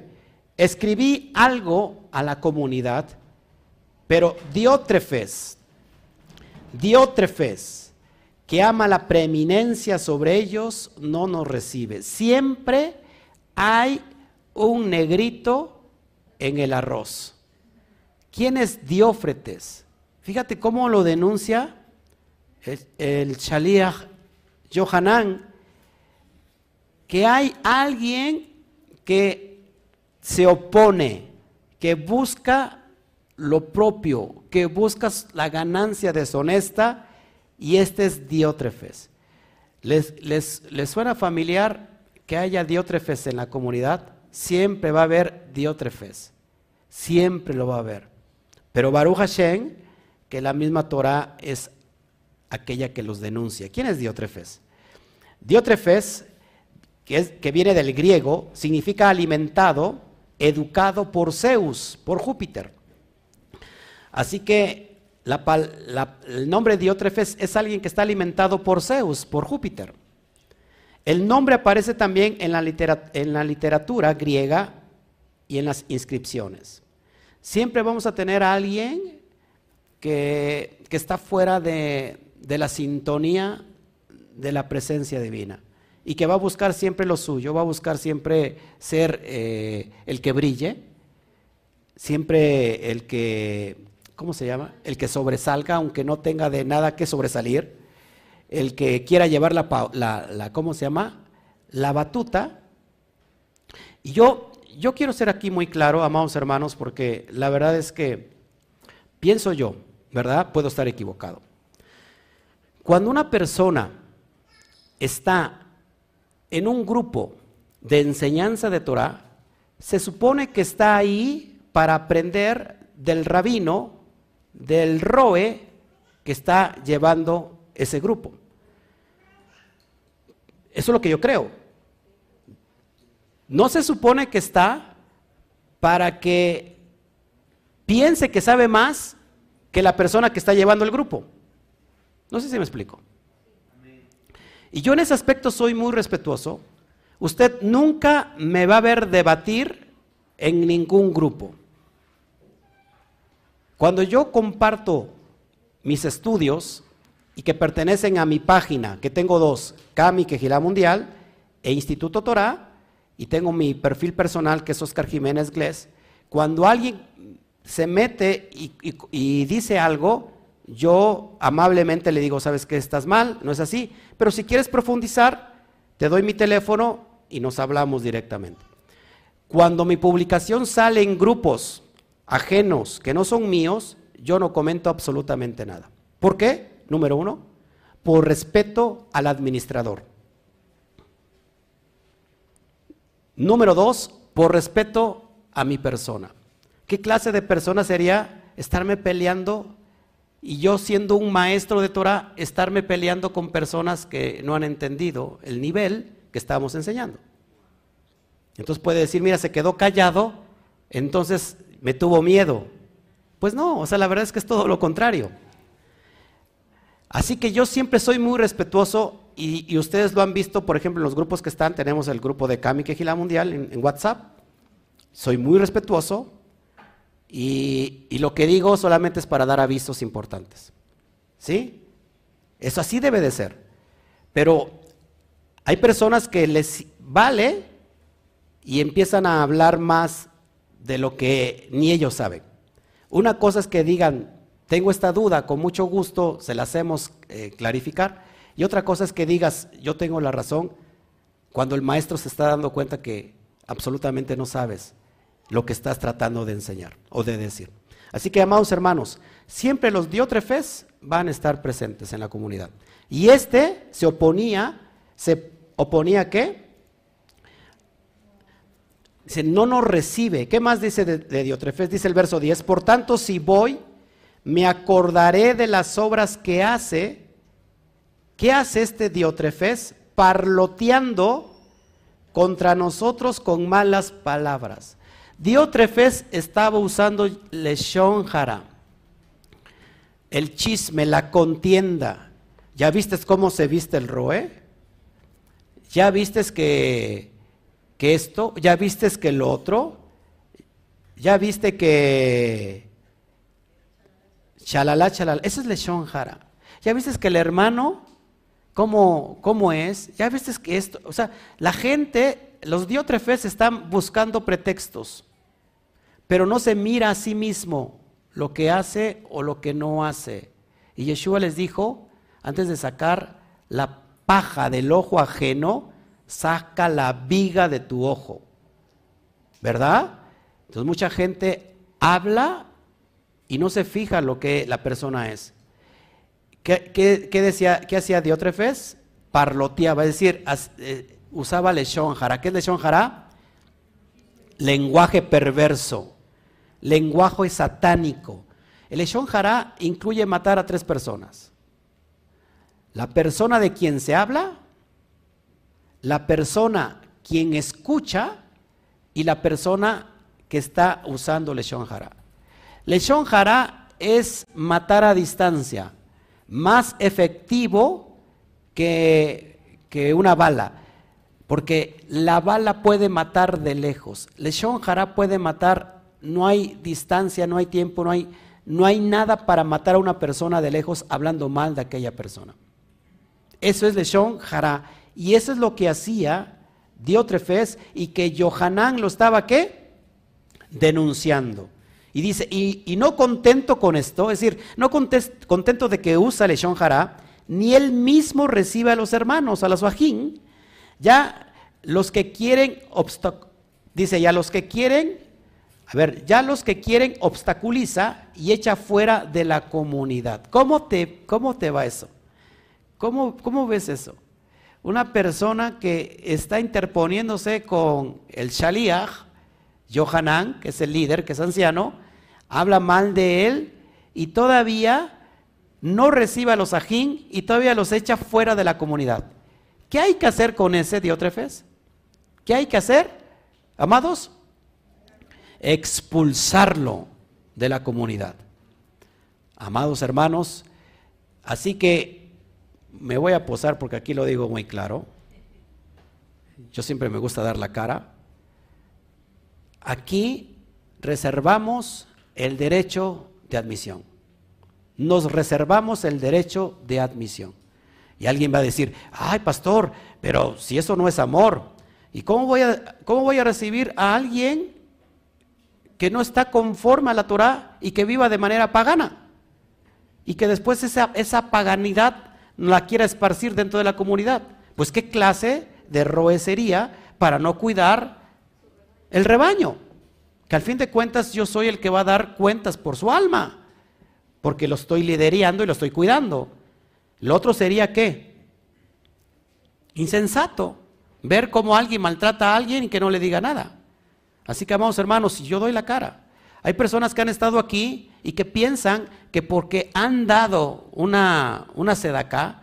Escribí algo a la comunidad, pero Diótrefes, Diótrefes, que ama la preeminencia sobre ellos, no nos recibe. Siempre hay un negrito en el arroz. ¿Quién es Diófretes? Fíjate cómo lo denuncia el, el Shaliach Johanán, que hay alguien que se opone, que busca lo propio, que busca la ganancia deshonesta, y este es Diótrefes. ¿Les, les, les suena familiar que haya Diótrefes en la comunidad? Siempre va a haber Diótrefes, siempre lo va a haber. Pero Baruch Hashem, que la misma Torah es aquella que los denuncia. ¿Quién es Diótrefes? Diótrefes, que, es, que viene del griego, significa alimentado, educado por Zeus, por Júpiter. Así que el nombre Diótrefes es alguien que está alimentado por Zeus, por Júpiter. El nombre aparece también en la, literatura, en la literatura griega y en las inscripciones. Siempre vamos a tener a alguien que, que está fuera de, de, la sintonía de la presencia divina y que va a buscar siempre lo suyo, va a buscar siempre ser eh, el que brille, siempre el que, ¿cómo se llama? El que sobresalga, aunque no tenga de nada que sobresalir, el que quiera llevar la, la, la ¿cómo se llama? La batuta. Y yo, yo quiero ser aquí muy claro, amados hermanos, porque la verdad es que pienso yo, ¿verdad? Puedo estar equivocado. Cuando una persona está en un grupo de enseñanza de Torah, se supone que está ahí para aprender del rabino, del roe que está llevando ese grupo. Eso es lo que yo creo. No se supone que está para que piense que sabe más que la persona que está llevando el grupo. No sé si me explico. Y yo en ese aspecto soy muy respetuoso. Usted nunca me va a ver debatir en ningún grupo. Cuando yo comparto mis estudios y que pertenecen a mi página, que tengo dos, Cami Quejilá Mundial e Instituto Torah, y tengo mi perfil personal que es Oscar Jiménez Glés, cuando alguien se mete y dice algo, yo amablemente le digo, sabes que estás mal, no es así, pero si quieres profundizar, te doy mi teléfono y nos hablamos directamente. Cuando mi publicación sale en grupos ajenos que no son míos, yo no comento absolutamente nada. ¿Por qué? Número uno, por respeto al administrador. Número dos, por respeto a mi persona. ¿Qué clase de persona sería estarme peleando y yo siendo un maestro de Torah, estarme peleando con personas que no han entendido el nivel que estamos enseñando. Entonces puede decir, mira, se quedó callado, entonces me tuvo miedo. Pues no, o sea, la verdad es que es todo lo contrario. Así que yo siempre soy muy respetuoso y, ustedes lo han visto, por ejemplo, en los grupos que están, tenemos el grupo de Kami Quejila Mundial en WhatsApp. Soy muy respetuoso, y, lo que digo solamente es para dar avisos importantes. ¿Sí? Eso así debe de ser. Pero hay personas que les vale y empiezan a hablar más de lo que ni ellos saben. Una cosa es que digan, tengo esta duda, con mucho gusto se la hacemos eh, clarificar. Y otra cosa es que digas, yo tengo la razón, cuando el maestro se está dando cuenta que absolutamente no sabes lo que estás tratando de enseñar o de decir. Así que, amados hermanos, siempre los diótrefes van a estar presentes en la comunidad. Y este se oponía, se oponía qué? Dice, no nos recibe. ¿Qué más dice de, de? Dice el verso 10, por tanto, si voy, me acordaré de las obras que hace. ¿Qué hace este Diótrefes? Parloteando contra nosotros con malas palabras. Diótrefes estaba usando leshon hara, el chisme, la contienda. ¿Ya viste cómo se viste el roe? ¿Ya viste que que esto, ya viste que el otro, ya viste que chalala, chalala, ese es lechón jara. Ya viste que el hermano, ¿cómo, cómo es? Ya viste que esto, o sea, la gente, los diótrefes están buscando pretextos, pero no se mira a sí mismo lo que hace o lo que no hace. Y Yeshua les dijo, antes de sacar la paja del ojo ajeno, saca la viga de tu ojo. ¿Verdad? Entonces mucha gente habla y no se fija lo que la persona es. ¿Qué, decía, qué hacía Diótrefes? Parloteaba, es decir, eh, usaba lechón jara. ¿Qué es lechón jara? Lenguaje perverso, lenguaje satánico. El lechón jara incluye matar a tres personas. La persona de quien se habla, la persona quien escucha y la persona que está usando lechón jara. Lechón jara es matar a distancia, más efectivo que, que una bala, porque la bala puede matar de lejos. Lechón jara puede matar, no hay distancia, no hay tiempo, no hay, no hay nada para matar a una persona de lejos hablando mal de aquella persona. Eso es Leshon Jara. Y eso es lo que hacía Diótrefes y que Johanán lo estaba ¿qué? Denunciando. Y dice, y, no contento con esto, es decir, no contento de que usa Leshon Jara, ni él mismo recibe a los hermanos, a los Bajín, ya los que quieren, dice, ya los que quieren, a ver, ya los que quieren obstaculiza y echa fuera de la comunidad. ¿Cómo te, cómo te va eso? ¿Cómo, ves eso? Una persona que está interponiéndose con el Shaliach, Johanan, que es el líder, que es anciano, habla mal de él y todavía no recibe a los ajín y todavía los echa fuera de la comunidad. ¿Qué hay que hacer con ese Diótrefes? ¿Qué hay que hacer, amados? Expulsarlo de la comunidad. Amados hermanos, así que me voy a posar porque aquí lo digo muy claro. Yo siempre me gusta dar la cara. Aquí reservamos el derecho de admisión. Nos reservamos el derecho de admisión. Y alguien va a decir, ay pastor, pero si eso no es amor, ¿y cómo voy a, cómo voy a recibir a alguien que no está conforme a la Torah y que viva de manera pagana? Y que después esa, esa paganidad la quiera esparcir dentro de la comunidad. Pues qué clase de roe sería para no cuidar el rebaño. Que al fin de cuentas yo soy el que va a dar cuentas por su alma, porque lo estoy liderando y lo estoy cuidando. Lo otro sería qué? Insensato. Ver cómo alguien maltrata a alguien y que no le diga nada. Así que, amados hermanos, si yo doy la cara, hay personas que han estado aquí y que piensan que porque han dado una, una sedacá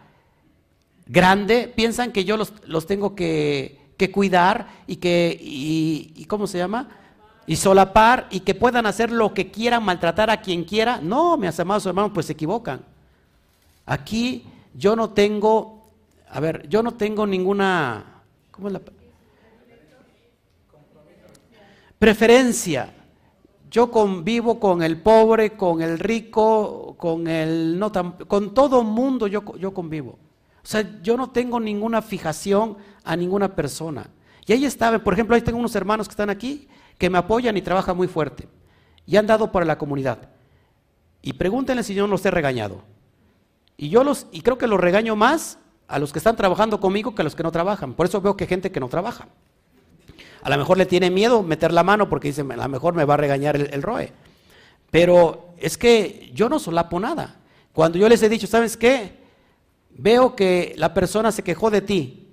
grande, piensan que yo los, tengo que, cuidar y que, y, ¿cómo se llama? Y solapar y que puedan hacer lo que quieran, maltratar a quien quiera. No, mis amados hermanos, pues se equivocan. Aquí yo no tengo, a ver, yo no tengo ninguna, ¿cómo es la? Preferencia. Yo convivo con el pobre, con el rico, con el no tan, con todo mundo yo, yo convivo. O sea, yo no tengo ninguna fijación a ninguna persona. Y ahí estaba, por ejemplo, ahí tengo unos hermanos que están aquí que me apoyan y trabajan muy fuerte. Y han dado para la comunidad. Y pregúntenle si yo no los he regañado. Y yo los, y creo que los regaño más a los que están trabajando conmigo que a los que no trabajan. Por eso veo que hay gente que no trabaja. A lo mejor le tiene miedo meter la mano porque dice, a lo mejor me va a regañar el, ROE. Pero es que yo no solapo nada. Cuando yo les he dicho, ¿sabes qué? Veo que la persona se quejó de ti.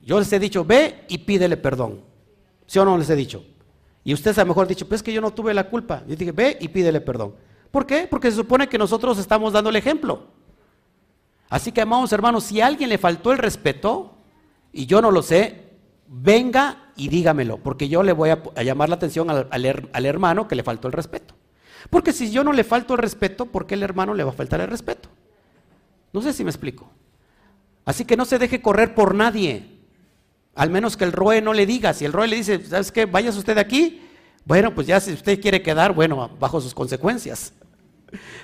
Yo les he dicho, ve y pídele perdón. ¿Sí o no les he dicho? Y ustedes a lo mejor han dicho, pues es que yo no tuve la culpa. Yo dije, ve y pídele perdón. ¿Por qué? Porque se supone que nosotros estamos dando el ejemplo. Así que, amados hermanos, si a alguien le faltó el respeto, y yo no lo sé, venga y dígamelo, porque yo le voy a, llamar la atención al, hermano que le faltó el respeto. Porque si yo no le falto el respeto, ¿por qué el hermano le va a faltar el respeto? No sé si me explico. Así que no se deje correr por nadie. Al menos que el Roe no le diga. Si el Roe le dice, ¿sabes qué? Vayas usted aquí. Bueno, pues ya si usted quiere quedar, bueno, bajo sus consecuencias.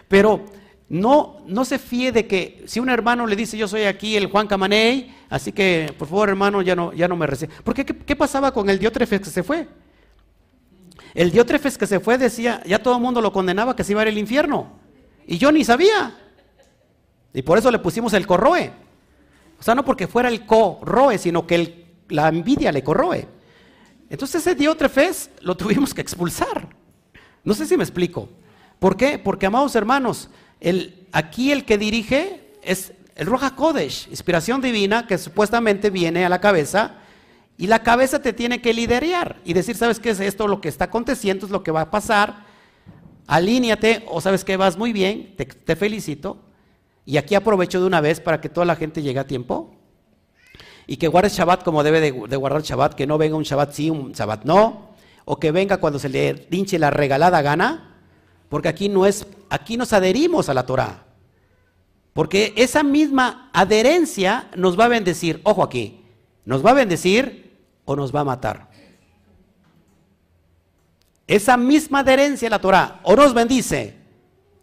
Pero no, no se fíe de que si un hermano le dice yo soy aquí el Juan Camaney, así que por favor hermano ya no, ya no me recibe. Porque ¿qué, ¿qué, pasaba con el Diótrefes que se fue? El Diótrefes que se fue decía, ya todo el mundo lo condenaba que se iba a ir al infierno. Y yo ni sabía. Y por eso le pusimos el corroe. O sea, no porque fuera el corroe, sino que la envidia le corroe. Entonces ese Diótrefes lo tuvimos que expulsar. No sé si me explico. ¿Por qué? Porque, amados hermanos, aquí el que dirige es el Roja Kodesh, inspiración divina que supuestamente viene a la cabeza y la cabeza te tiene que liderar y decir, ¿sabes qué es esto? Lo que está aconteciendo es lo que va a pasar. Alíñate o sabes que vas muy bien, te, felicito. Y aquí aprovecho de una vez para que toda la gente llegue a tiempo y que guarde Shabbat como debe de, de, guardar Shabbat, que no venga un Shabbat sí, un Shabbat no, o que venga cuando se le hinche la regalada gana, porque aquí no es, aquí nos adherimos a la Torah. Porque esa misma adherencia nos va a bendecir. Ojo aquí, nos va a bendecir o nos va a matar. Esa misma adherencia a la Torah o nos bendice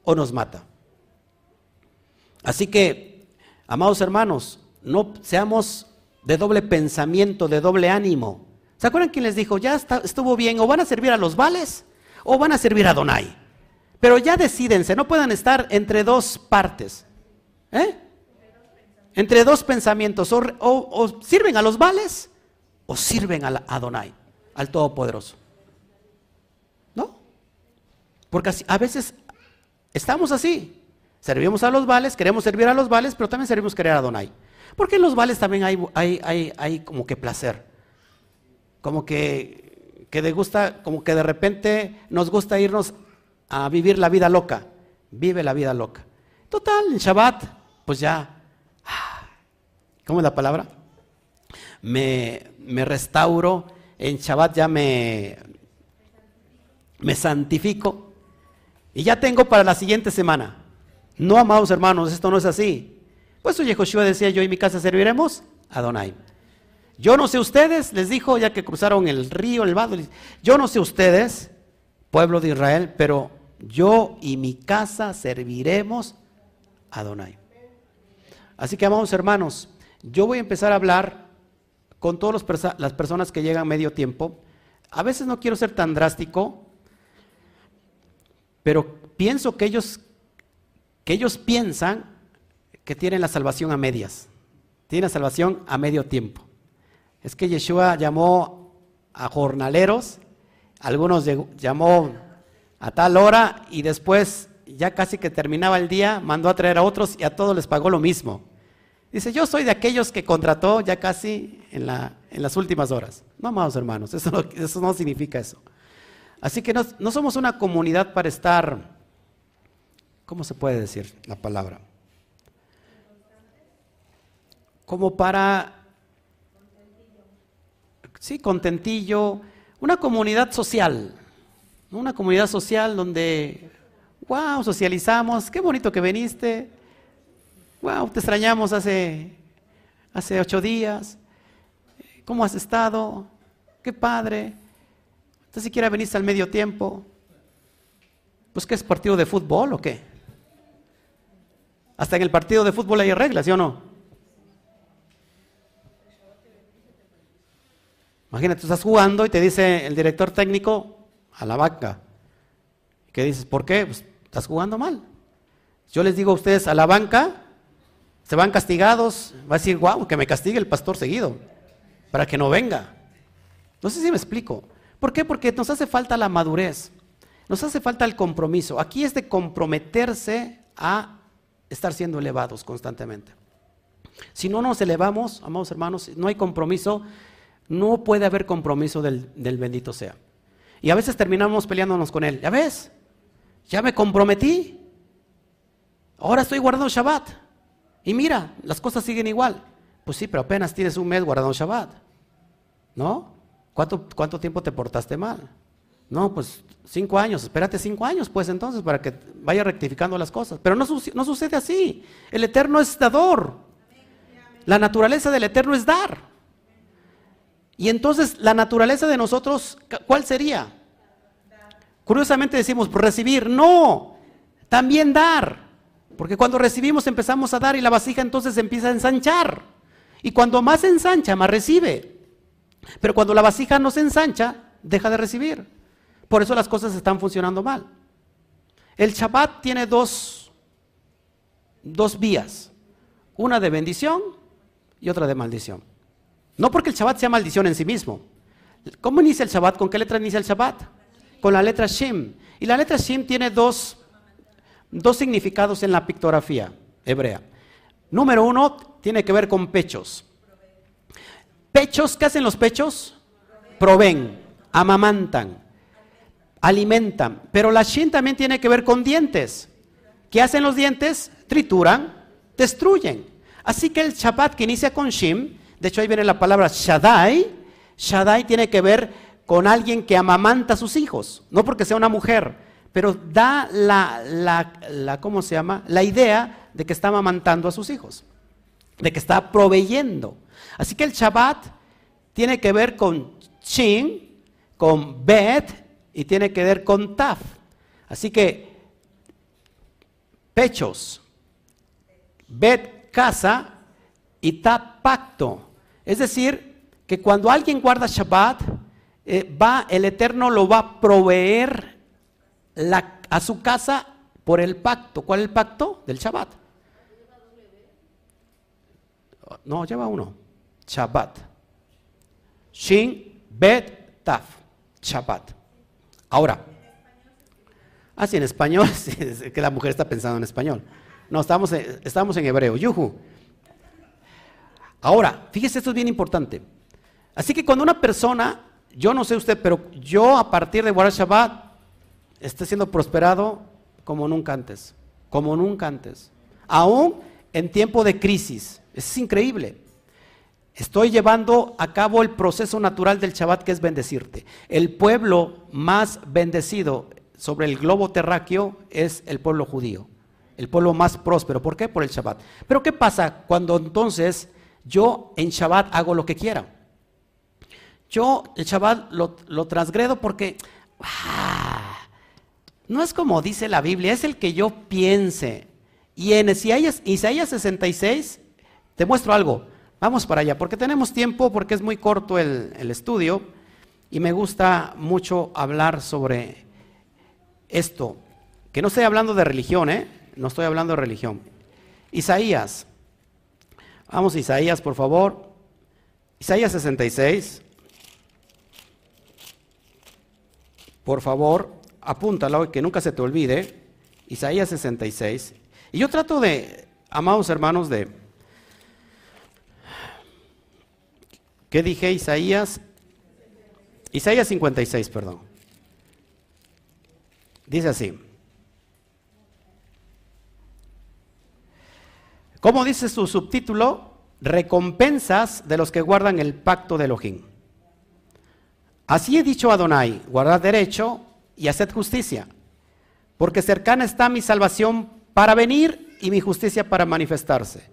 o nos mata. Así que, amados hermanos, no seamos de doble pensamiento, de doble ánimo. ¿Se acuerdan quién les dijo, ya estuvo bien, o van a servir a los vales o van a servir a Donai? Pero ya decídense, no puedan estar entre dos partes. ¿eh? Entre dos pensamientos. O, sirven a los vales o sirven a Adonai, al Todopoderoso. ¿No? Porque a veces estamos así. Servimos a los vales, queremos servir a los vales, pero también servimos querer a Adonai. Porque en los vales también hay, hay, como que placer. Como que, que de gusta, como que de repente nos gusta irnos a vivir la vida loca. Vive la vida loca. Total, en Shabbat, pues ya, ¿cómo es la palabra? Me, me restauro, en Shabbat ya me, me santifico y ya tengo para la siguiente semana. No, amados hermanos, esto no es así. Pues oye, Joshua decía, yo y mi casa serviremos a Adonai. Yo no sé ustedes, les dijo ya que cruzaron el río, el vado, yo no sé ustedes, pueblo de Israel, pero yo y mi casa serviremos a Adonai. Así que, amados hermanos, yo voy a empezar a hablar con todas las personas que llegan medio tiempo. A veces no quiero ser tan drástico, pero pienso que ellos, que ellos piensan que tienen la salvación a medias, tienen la salvación a medio tiempo. Es que Yeshua llamó a jornaleros, algunos llamó a tal hora y después, ya casi que terminaba el día, mandó a traer a otros y a todos les pagó lo mismo. Dice, yo soy de aquellos que contrató ya casi en, la, en las últimas horas. No, amados hermanos, eso no, significa eso. Así que no, no somos una comunidad para estar, ¿cómo se puede decir la palabra? Como para, sí, contentillo, una comunidad social. Una comunidad social donde, wow, socializamos, qué bonito que viniste, wow, te extrañamos hace, hace ocho días, ¿cómo has estado? Qué padre. Entonces siquiera veniste al medio tiempo. Pues qué es partido de fútbol o qué? Hasta en el partido de fútbol hay reglas, ¿sí o no? Imagínate, tú estás jugando y te dice el director técnico, a la banca. ¿Qué dices? ¿Por qué? Pues estás jugando mal. Yo les digo a ustedes, a la banca, se van castigados, va a decir, wow, que me castigue el pastor seguido, para que no venga. No sé si me explico. ¿Por qué? Porque nos hace falta la madurez, nos hace falta el compromiso. Aquí es de comprometerse a estar siendo elevados constantemente. Si no nos elevamos, amados hermanos, no hay compromiso, no puede haber compromiso del, del bendito sea. Y a veces terminamos peleándonos con él. ¿Ya ves? Ya me comprometí. Ahora estoy guardando Shabbat. Y mira, las cosas siguen igual. Pues sí, pero apenas tienes un mes guardando Shabbat. ¿No? ¿Cuánto, cuánto tiempo te portaste mal? No, pues cinco años. Espérate cinco años, pues entonces, para que vaya rectificando las cosas. Pero no, no sucede así. El Eterno es dador. La naturaleza del Eterno es dar. Y entonces la naturaleza de nosotros, ¿cuál sería? Curiosamente decimos recibir, no, también dar. Porque cuando recibimos empezamos a dar y la vasija entonces empieza a ensanchar. Y cuando más ensancha, más recibe. Pero cuando la vasija no se ensancha, deja de recibir. Por eso las cosas están funcionando mal. El Shabbat tiene dos, dos vías. Una de bendición y otra de maldición. No porque el Shabbat sea maldición en sí mismo. ¿Cómo inicia el Shabbat? ¿Con qué letra inicia el Shabbat? Con la letra Shem. Y la letra Shem tiene dos, dos significados en la pictografía hebrea. Número uno tiene que ver con pechos. Pechos, ¿qué hacen los pechos? Proveen, amamantan, alimentan. Pero la Shin también tiene que ver con dientes. ¿Qué hacen los dientes? Trituran, destruyen. Así que el Shabbat que inicia con Shim, de hecho ahí viene la palabra Shaddai, Shaddai tiene que ver con alguien que amamanta a sus hijos, no porque sea una mujer, pero da la, la, ¿cómo se llama? La idea de que está amamantando a sus hijos, de que está proveyendo. Así que el Shabbat tiene que ver con Shin, con Bet y tiene que ver con Taf. Así que pechos, Bet casa y Taf pacto. Es decir, que cuando alguien guarda Shabbat, eh, va, el Eterno lo va a proveer a su casa por el pacto. ¿Cuál es el pacto? Del Shabbat. No, lleva uno. Shabbat. Shin, Bet, Taf. Shabbat. Ahora. Así ah, en español, es que la mujer está pensando en español. No, estamos, estamos en hebreo. Yuhu. Ahora, fíjese, esto es bien importante. Así que cuando una persona, yo no sé usted, pero yo a partir de guardar Shabbat, esté siendo prosperado como nunca antes. Como nunca antes. Aún en tiempo de crisis. Es increíble. Estoy llevando a cabo el proceso natural del Shabbat que es bendecirte. El pueblo más bendecido sobre el globo terráqueo es el pueblo judío. El pueblo más próspero. ¿Por qué? Por el Shabbat. Pero ¿qué pasa cuando entonces yo en Shabbat hago lo que quiera? Yo el Shabbat lo, transgredo porque ah, no es como dice la Biblia, es el que yo piense. Y en Isaías, Isaías 66 te muestro algo. Vamos para allá, porque tenemos tiempo, porque es muy corto el, estudio y me gusta mucho hablar sobre esto. Que no estoy hablando de religión, ¿eh? No estoy hablando de religión. Isaías. Vamos, Isaías, por favor. Isaías 66. Por favor, apúntalo, que nunca se te olvide. Isaías 66. Y yo trato de, amados hermanos, de ¿Qué dije Isaías? Isaías 56, perdón. Dice así. ¿Cómo dice su subtítulo? Recompensas de los que guardan el pacto de Elohim. Así he dicho a Adonai, guardad derecho y haced justicia, porque cercana está mi salvación para venir y mi justicia para manifestarse.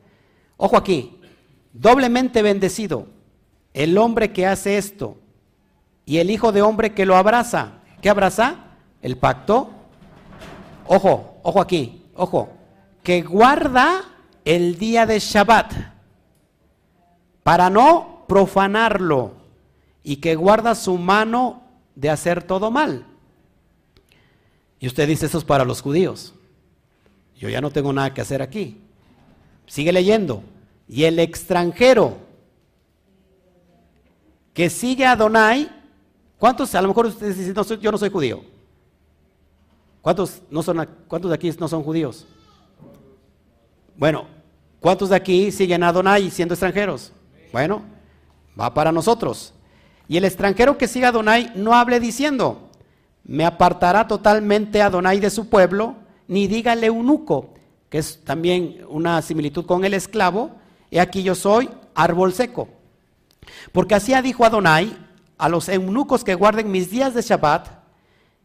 Ojo aquí, doblemente bendecido el hombre que hace esto y el hijo de hombre que lo abraza. ¿Qué abraza? El pacto. Ojo, ojo aquí, ojo. Que guarda el día de Shabbat para no profanarlo y que guarda su mano de hacer todo mal. Y usted dice, eso es para los judíos. Yo ya no tengo nada que hacer aquí. Sigue leyendo. Y el extranjero que sigue a Adonai, ¿cuántos, a lo mejor ustedes dicen, yo no soy judío? ¿Cuántos, no son, ¿Cuántos de aquí no son judíos? Bueno, ¿cuántos de aquí siguen a Adonai siendo extranjeros? Bueno, va para nosotros. Y el extranjero que siga a Adonai no hable diciendo, me apartará totalmente a Adonai de su pueblo, ni dígale eunuco, que es también una similitud con el esclavo, y aquí yo soy árbol seco. Porque así dijo Adonai a los eunucos que guarden mis días de Shabbat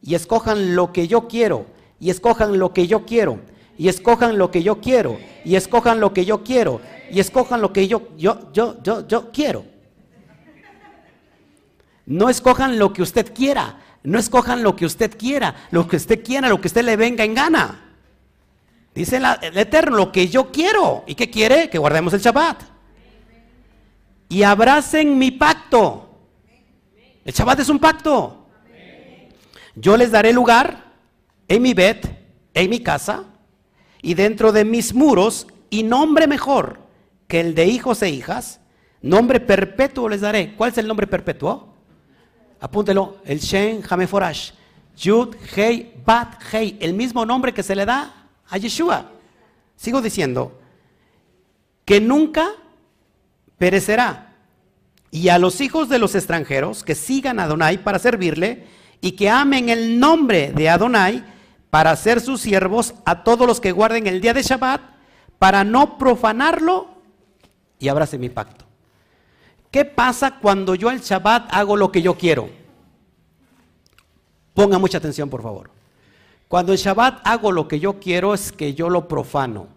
y escojan lo que yo quiero, y escojan lo que yo quiero, y escojan lo que yo quiero, y escojan lo que yo quiero, y escojan lo que yo, yo, yo, yo, yo quiero. No escojan lo que usted quiera. No escojan lo que usted quiera. Lo que usted quiera, lo que usted le venga en gana. Dice el Eterno, lo que yo quiero. ¿Y qué quiere? Que guardemos el Shabbat. Y abracen mi pacto. El Shabbat es un pacto. Yo les daré lugar en mi bed, en mi casa y dentro de mis muros y nombre mejor que el de hijos e hijas. Nombre perpetuo les daré. ¿Cuál es el nombre perpetuo? Apúntelo. El Shen Hameforash. Yud Hei Bat Hei. El mismo nombre que se le da a Yeshua. Sigo diciendo, que nunca perecerá. Y a los hijos de los extranjeros que sigan a Adonai para servirle y que amen el nombre de Adonai para ser sus siervos a todos los que guarden el día de Shabbat para no profanarlo y abrace mi pacto. ¿Qué pasa cuando yo el Shabbat hago lo que yo quiero? Ponga mucha atención, por favor. Cuando en Shabbat hago lo que yo quiero es que yo lo profano.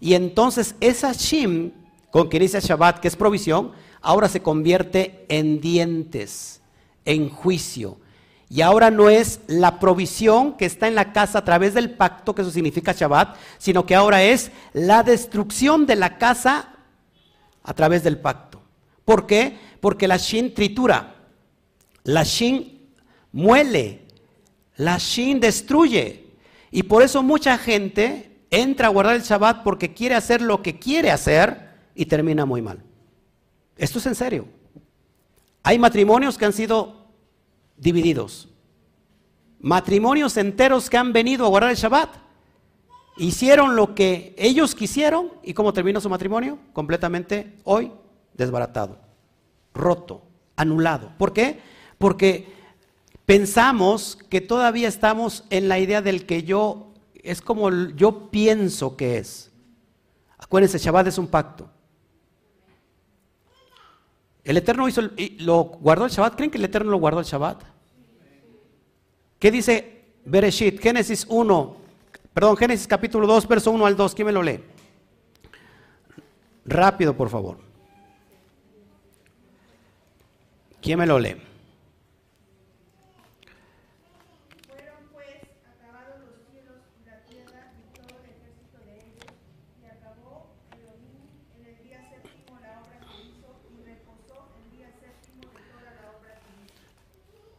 Y entonces esa Shim con que inicia Shabbat, que es provisión, ahora se convierte en dientes, en juicio. Y ahora no es la provisión que está en la casa a través del pacto, que eso significa Shabbat, sino que ahora es la destrucción de la casa a través del pacto. ¿Por qué? Porque la Shin tritura, la Shin muele, la Shin destruye. Y por eso mucha gente entra a guardar el Shabbat porque quiere hacer lo que quiere hacer y termina muy mal. Esto es en serio. Hay matrimonios que han sido divididos. Matrimonios enteros que han venido a guardar el Shabbat. Hicieron lo que ellos quisieron y cómo terminó su matrimonio? Completamente hoy desbaratado, roto, anulado. ¿Por qué? Porque pensamos que todavía estamos en la idea del que yo, es como yo pienso que es. Acuérdense, Shabbat es un pacto. El Eterno hizo, lo guardó el Shabbat. ¿Creen que el Eterno lo guardó el Shabbat? ¿Qué dice Bereshit? Génesis 1, perdón, Génesis capítulo 2, verso 1 al 2. ¿Quién me lo lee? Rápido, por favor. ¿Quién me lo lee?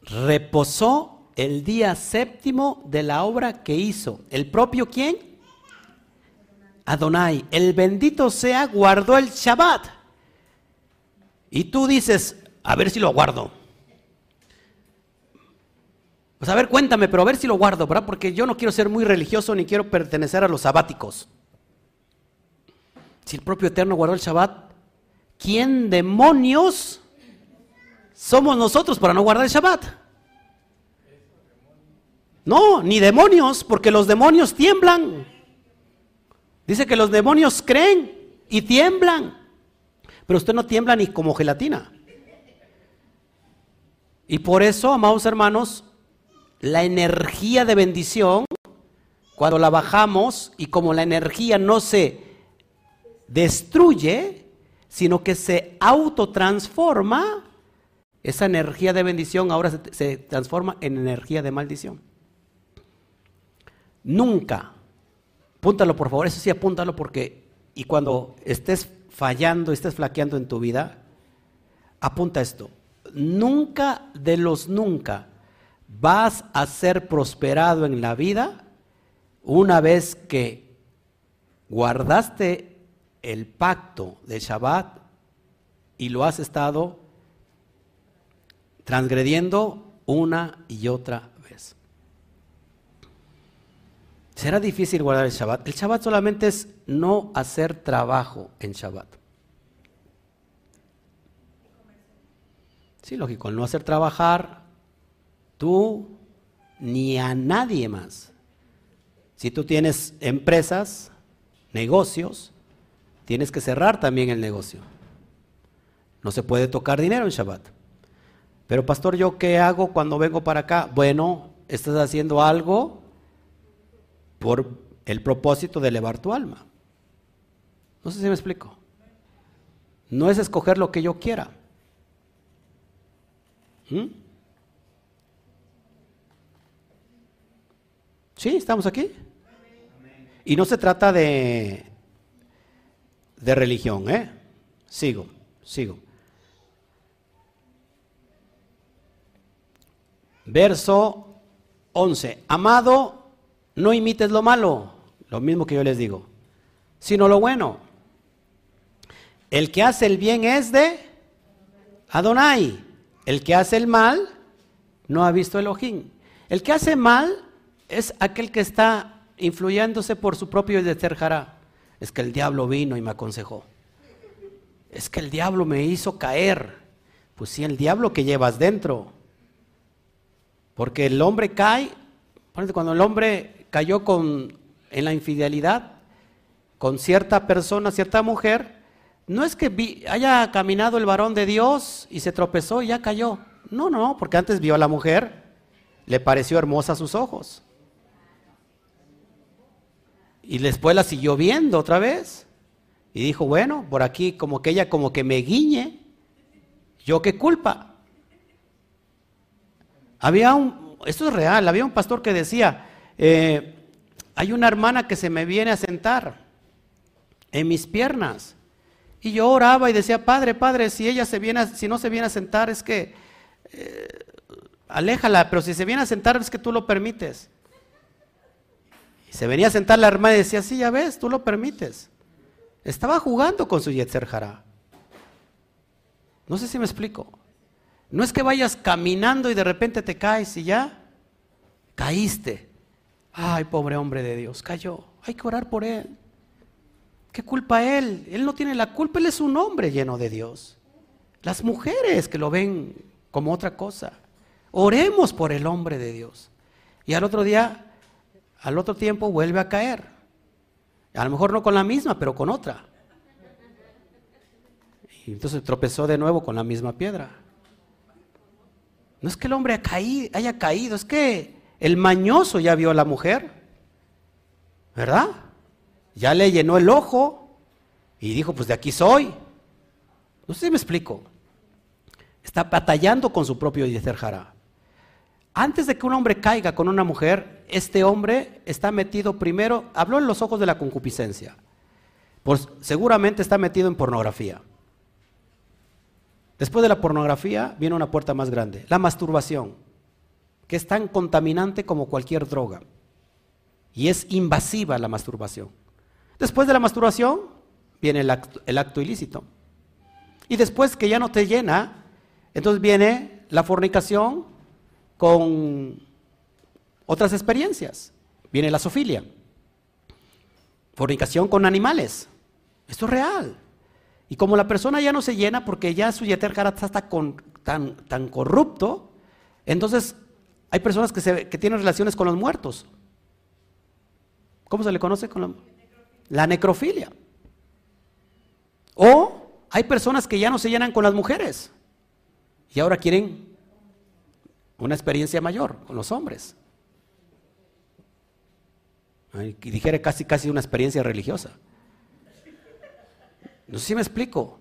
reposó el día séptimo de la obra que hizo. ¿El propio quién? Adonai. El bendito sea, guardó el Shabbat. Y tú dices, a ver si lo guardo. Pues a ver, cuéntame, pero a ver si lo guardo, ¿verdad? Porque yo no quiero ser muy religioso ni quiero pertenecer a los sabáticos. Si el propio Eterno guardó el Shabbat, ¿quién demonios somos nosotros para no guardar el Shabbat? No, ni demonios, porque los demonios tiemblan. Dice que los demonios creen y tiemblan. Pero usted no tiembla ni como gelatina. Y por eso, amados hermanos, la energía de bendición, cuando la bajamos y como la energía no se destruye, sino que se autotransforma, esa energía de bendición ahora se, transforma en energía de maldición. Nunca, apúntalo por favor, eso sí apúntalo porque, y cuando estés fallando, estés flaqueando en tu vida, apunta esto, nunca de los nunca vas a ser prosperado en la vida una vez que guardaste el pacto de Shabbat y lo has estado transgrediendo una y otra vez. Será difícil guardar el Shabbat. El Shabbat solamente es no hacer trabajo en Shabbat. Sí, lógico, no hacer trabajar tú ni a nadie más. Si tú tienes empresas, negocios, tienes que cerrar también el negocio. No se puede tocar dinero en Shabbat. Pero pastor, ¿yo qué hago cuando vengo para acá? Bueno, estás haciendo algo por el propósito de elevar tu alma. No sé si me explico. No es escoger lo que yo quiera. ¿Mm? ¿Sí? ¿Estamos aquí? Y no se trata de, de religión, ¿eh? Sigo, sigo. Verso 11. Amado, no imites lo malo, lo mismo que yo les digo, sino lo bueno. El que hace el bien es de Adonai. El que hace el mal no ha visto Elohim. El que hace mal es aquel que está influyéndose por su propio Yetzerjará. Es que el diablo vino y me aconsejó. Es que el diablo me hizo caer. Pues sí, el diablo que llevas dentro. Porque el hombre cae, cuando el hombre cayó con, en la infidelidad con cierta persona, cierta mujer, no es que haya caminado el varón de Dios y se tropezó y ya cayó. No, no, porque antes vio a la mujer, le pareció hermosa a sus ojos. Y después la siguió viendo otra vez. Y dijo, bueno, por aquí como que ella como que me guiñe. ¿Yo qué culpa? Había un, esto es real, había un pastor que decía, eh, hay una hermana que se me viene a sentar en mis piernas. Y yo oraba y decía, Padre, Padre, si ella se viene, si no se viene a sentar es que eh, aléjala, pero si se viene a sentar es que tú lo permites. Y se venía a sentar la hermana y decía, sí, ya ves, tú lo permites. Estaba jugando con su Yetzer Jara. No sé si me explico. No es que vayas caminando y de repente te caes y ya caíste. Ay, pobre hombre de Dios, cayó. Hay que orar por él. ¿Qué culpa él? Él no tiene la culpa, él es un hombre lleno de Dios. Las mujeres que lo ven como otra cosa. Oremos por el hombre de Dios. Y al otro día, al otro tiempo vuelve a caer. A lo mejor no con la misma, pero con otra. Y entonces tropezó de nuevo con la misma piedra. No es que el hombre haya caído, es que el mañoso ya vio a la mujer. ¿Verdad? ya le llenó el ojo y dijo, pues de aquí soy. No sé si me explico. Está batallando con su propio Yezer Antes de que un hombre caiga con una mujer, este hombre está metido primero, habló en los ojos de la concupiscencia. Pues seguramente está metido en pornografía. Después de la pornografía viene una puerta más grande, la masturbación, que es tan contaminante como cualquier droga. Y es invasiva la masturbación. Después de la masturbación viene el acto, ilícito. Y después que ya no te llena, entonces viene la fornicación con otras experiencias. Viene la sofilia. Fornicación con animales. Esto es real. Y como la persona ya no se llena porque ya su yeter está tan, tan corrupto, entonces hay personas que, que, tienen relaciones con los muertos. ¿Cómo se le conoce con los la necrofilia. O hay personas que ya no se llenan con las mujeres y ahora quieren una experiencia mayor con los hombres. Y dijera casi casi una experiencia religiosa. No sé si me explico.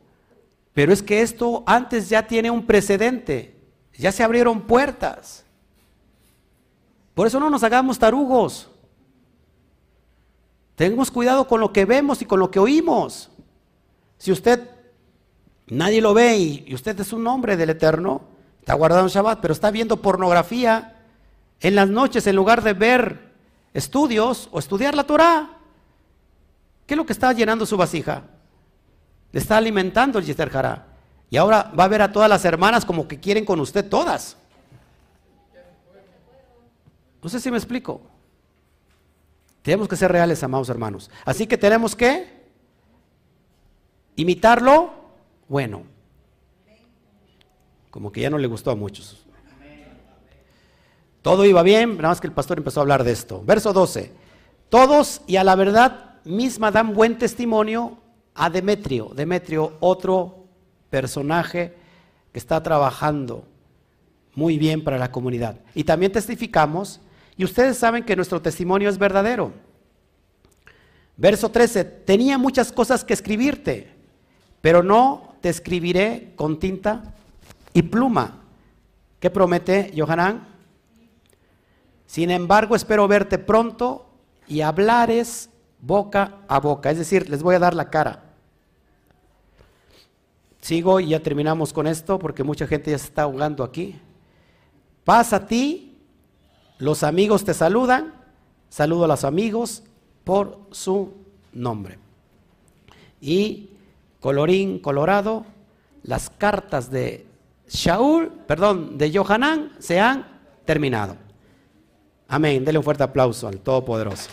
Pero es que esto antes ya tiene un precedente. Ya se abrieron puertas. Por eso no nos hagamos tarugos. Tengamos cuidado con lo que vemos y con lo que oímos. Si usted, nadie lo ve y, usted es un hombre del Eterno, está guardando Shabbat, pero está viendo pornografía en las noches en lugar de ver estudios o estudiar la Torah, ¿qué es lo que está llenando su vasija? Le está alimentando el Yester Y ahora va a ver a todas las hermanas como que quieren con usted todas. No sé si me explico. Tenemos que ser reales, amados hermanos. Así que tenemos que imitarlo bueno. Como que ya no le gustó a muchos. Todo iba bien, nada más que el pastor empezó a hablar de esto. Verso 12. Todos y a la verdad misma dan buen testimonio a Demetrio. Demetrio, otro personaje que está trabajando muy bien para la comunidad. Y también testificamos y ustedes saben que nuestro testimonio es verdadero. Verso 13, tenía muchas cosas que escribirte, pero no te escribiré con tinta y pluma, ¿Qué promete Johanán? Sin embargo, espero verte pronto y hablares boca a boca. Es decir, les voy a dar la cara. Sigo y ya terminamos con esto porque mucha gente ya se está ahogando aquí. Pasa a ti, los amigos te saludan, saludo a los amigos por su nombre. Y colorín colorado, las cartas de Shaul, perdón, de Johanán se han terminado. Amén. Dele un fuerte aplauso al Todopoderoso.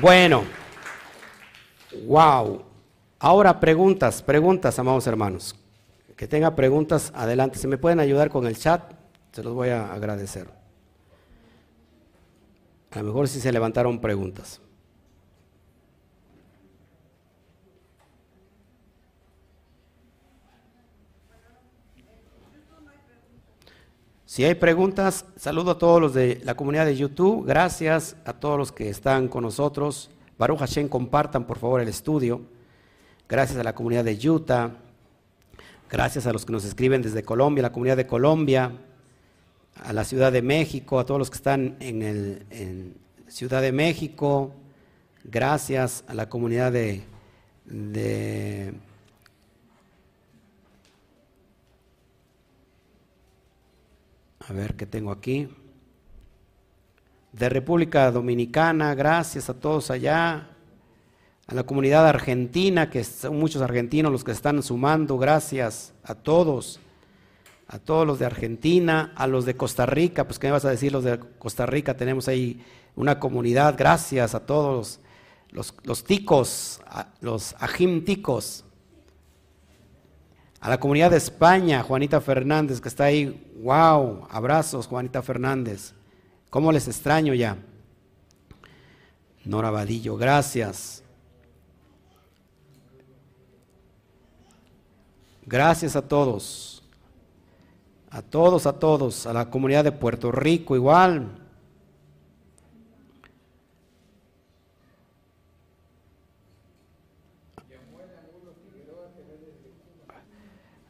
Bueno, wow. Ahora preguntas, preguntas, amados hermanos. Que tenga preguntas, adelante. Si me pueden ayudar con el chat, se los voy a agradecer. A lo mejor si se levantaron preguntas. Si hay preguntas, saludo a todos los de la comunidad de YouTube. Gracias a todos los que están con nosotros. Baruch Hashem, compartan por favor el estudio. Gracias a la comunidad de Utah. Gracias a los que nos escriben desde Colombia, la comunidad de Colombia, a la Ciudad de México, a todos los que están en, el, Ciudad de México. Gracias a la comunidad de, de A ver qué tengo aquí. De República Dominicana, gracias a todos allá. A la comunidad argentina, que son muchos argentinos los que están sumando, gracias a todos. A todos los de Argentina, a los de Costa Rica, pues qué me vas a decir los de Costa Rica, tenemos ahí una comunidad, gracias a todos los, ticos, los ajim ticos, a la comunidad de España, Juanita Fernández, que está ahí. ¡Wow! Abrazos, Juanita Fernández. ¿Cómo les extraño ya? Nora Vadillo, gracias. Gracias a todos. A todos, a todos. A la comunidad de Puerto Rico igual.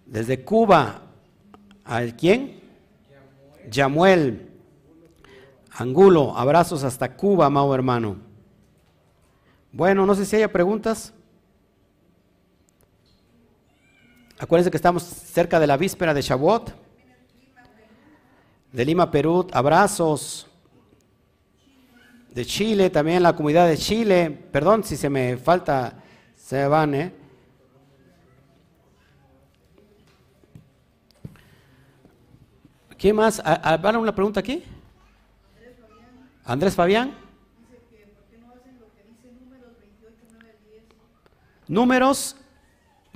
Desde Cuba, ¿al quién? Yamuel. Angulo, abrazos hasta Cuba, amado hermano. Bueno, no sé si haya preguntas. Acuérdense que estamos cerca de la víspera de Shavuot. De Lima, Perú, abrazos. De Chile, también la comunidad de Chile. Perdón si se me falta, se van, ¿eh? ¿Qué más? ¿Van una pregunta aquí? Andrés Fabián. Números 28,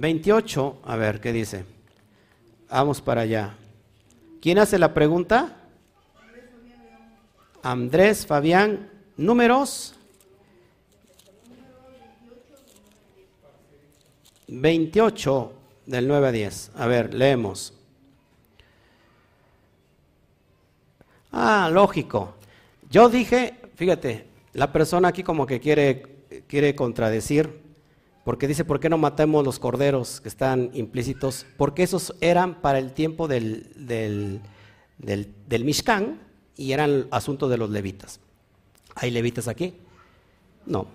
a ver, ¿qué dice? Vamos para allá. ¿Quién hace la pregunta? Andrés Fabián, números 28 del 9 a 10. A ver, leemos. Ah, lógico. Yo dije, fíjate, la persona aquí como que quiere, quiere contradecir, porque dice, ¿por qué no matamos los corderos que están implícitos? Porque esos eran para el tiempo del, del, del, Mishkan y eran asuntos de los levitas. ¿Hay levitas aquí? No.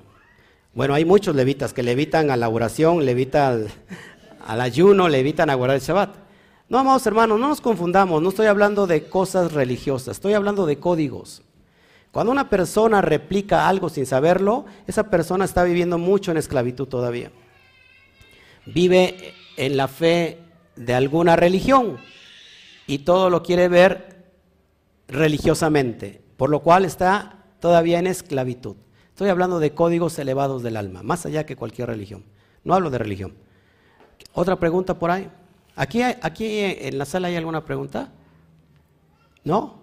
Bueno, hay muchos levitas que levitan a la oración, levitan al, al ayuno, levitan a guardar el Shabbat. No, amados hermanos, no nos confundamos, no estoy hablando de cosas religiosas, estoy hablando de códigos. Cuando una persona replica algo sin saberlo, esa persona está viviendo mucho en esclavitud todavía. Vive en la fe de alguna religión y todo lo quiere ver religiosamente, por lo cual está todavía en esclavitud. Estoy hablando de códigos elevados del alma, más allá que cualquier religión. No hablo de religión. ¿Otra pregunta por ahí? ¿Aquí, aquí en la sala hay alguna pregunta? ¿No?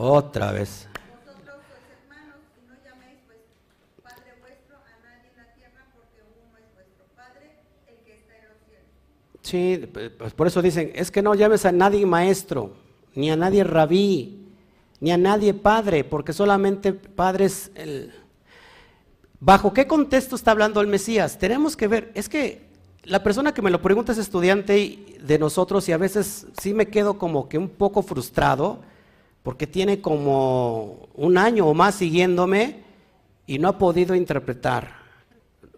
los cielos. Sí, pues por eso dicen, es que no llames a nadie maestro, ni a nadie rabí, ni a nadie padre, porque solamente padre es el... ¿Bajo qué contexto está hablando el Mesías? Tenemos que ver, es que la persona que me lo pregunta es estudiante de nosotros y a veces sí me quedo como que un poco frustrado porque tiene como un año o más siguiéndome y no ha podido interpretar.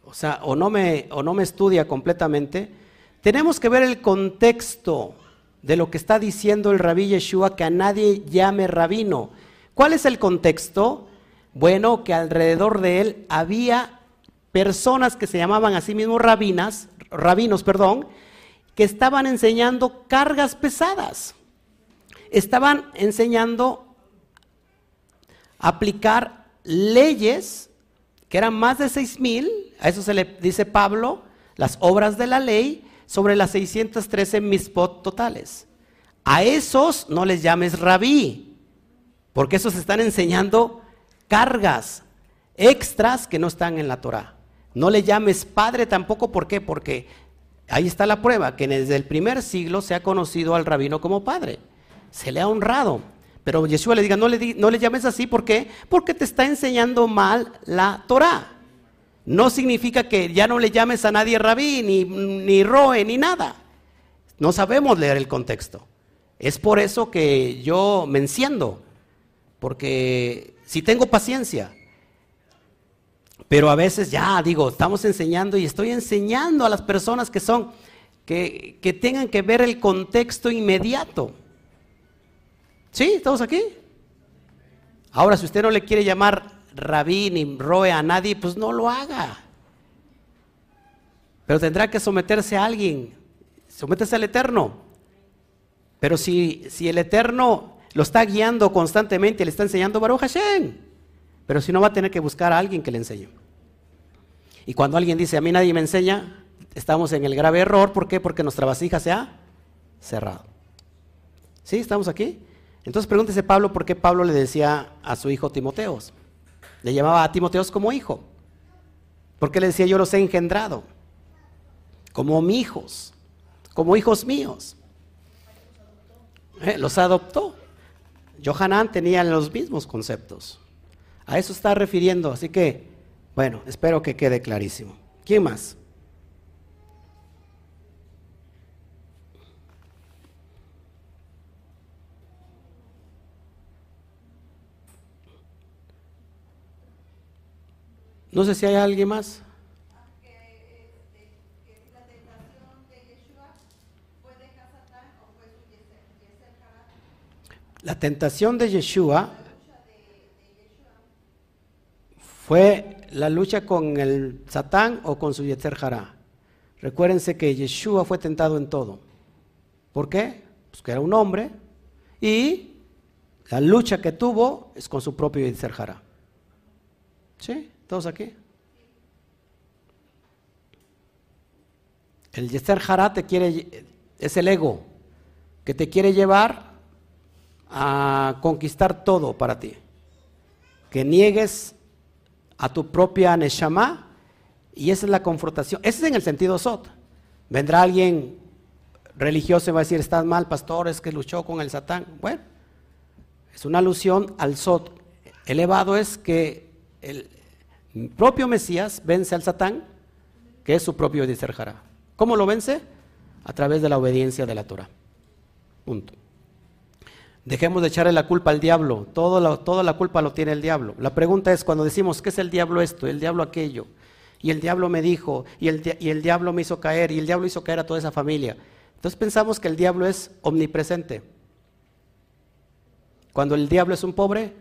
O sea, o no me, o no me estudia completamente. Tenemos que ver el contexto de lo que está diciendo el rabí Yeshua, que a nadie llame rabino. ¿Cuál es el contexto? Bueno, que alrededor de él había personas que se llamaban a sí mismos rabinas, rabinos, perdón, que estaban enseñando cargas pesadas. Estaban enseñando a aplicar leyes que eran más de seis mil, a eso se le dice Pablo, las obras de la ley, sobre las 613 mispot totales. A esos no les llames rabí, porque esos están enseñando cargas extras que no están en la Torah. No le llames padre tampoco, ¿por qué? Porque ahí está la prueba, que desde el primer siglo se ha conocido al rabino como padre. Se le ha honrado. Pero Yeshua le diga, no le, no le llames así, ¿por qué? Porque te está enseñando mal la Torah. No significa que ya no le llames a nadie rabí, ni, ni roe, ni nada. No sabemos leer el contexto. Es por eso que yo me enciendo, porque si tengo paciencia, pero a veces ya digo, estamos enseñando y estoy enseñando a las personas que son, que, que tengan que ver el contexto inmediato. ¿Sí? ¿Estamos aquí? Ahora, si usted no le quiere llamar rabí ni roe a nadie, pues no lo haga. Pero tendrá que someterse a alguien, someterse al Eterno. Pero si, si el Eterno lo está guiando constantemente, le está enseñando Baruch Hashem. Pero si no, va a tener que buscar a alguien que le enseñe. Y cuando alguien dice, a mí nadie me enseña, estamos en el grave error. ¿Por qué? Porque nuestra vasija se ha cerrado. ¿Sí? ¿Estamos aquí? Entonces pregúntese Pablo por qué Pablo le decía a su hijo Timoteos. Le llamaba a Timoteos como hijo. ¿Por qué le decía yo los he engendrado? Como mi hijos, como hijos míos. Eh, Los adoptó. Johanan tenía los mismos conceptos. A eso está refiriendo. Así que, bueno, espero que quede clarísimo. ¿Quién más? No sé si hay alguien más. La tentación de Yeshua. fue la lucha con el Satán o con su Yetzer Hará. Recuérdense que Yeshua fue tentado en todo. ¿Por qué? Pues que era un hombre y la lucha que tuvo es con su propio Yetzer Hará. ¿Sí? ¿Todos aquí? El Yetzer Hará te quiere, es el ego que te quiere llevar a conquistar todo para ti. Que niegues a tu propia Neshama y esa es la confrontación. Ese es en el sentido Sot. Vendrá alguien religioso y va a decir, estás mal, pastor, es que luchó con el Satán. Bueno, es una alusión al Sot. Elevado es que el propio Mesías vence al Satán, que es su propio Diserjara. ¿Cómo lo vence? A través de la obediencia de la Torah. Punto. Dejemos de echarle la culpa al diablo. Todo toda la culpa lo tiene el diablo. La pregunta es cuando decimos, ¿qué es el diablo esto? El diablo aquello. Y el diablo me dijo, y el, y el diablo me hizo caer, y el diablo hizo caer a toda esa familia. Entonces pensamos que el diablo es omnipresente. Cuando el diablo es un pobre,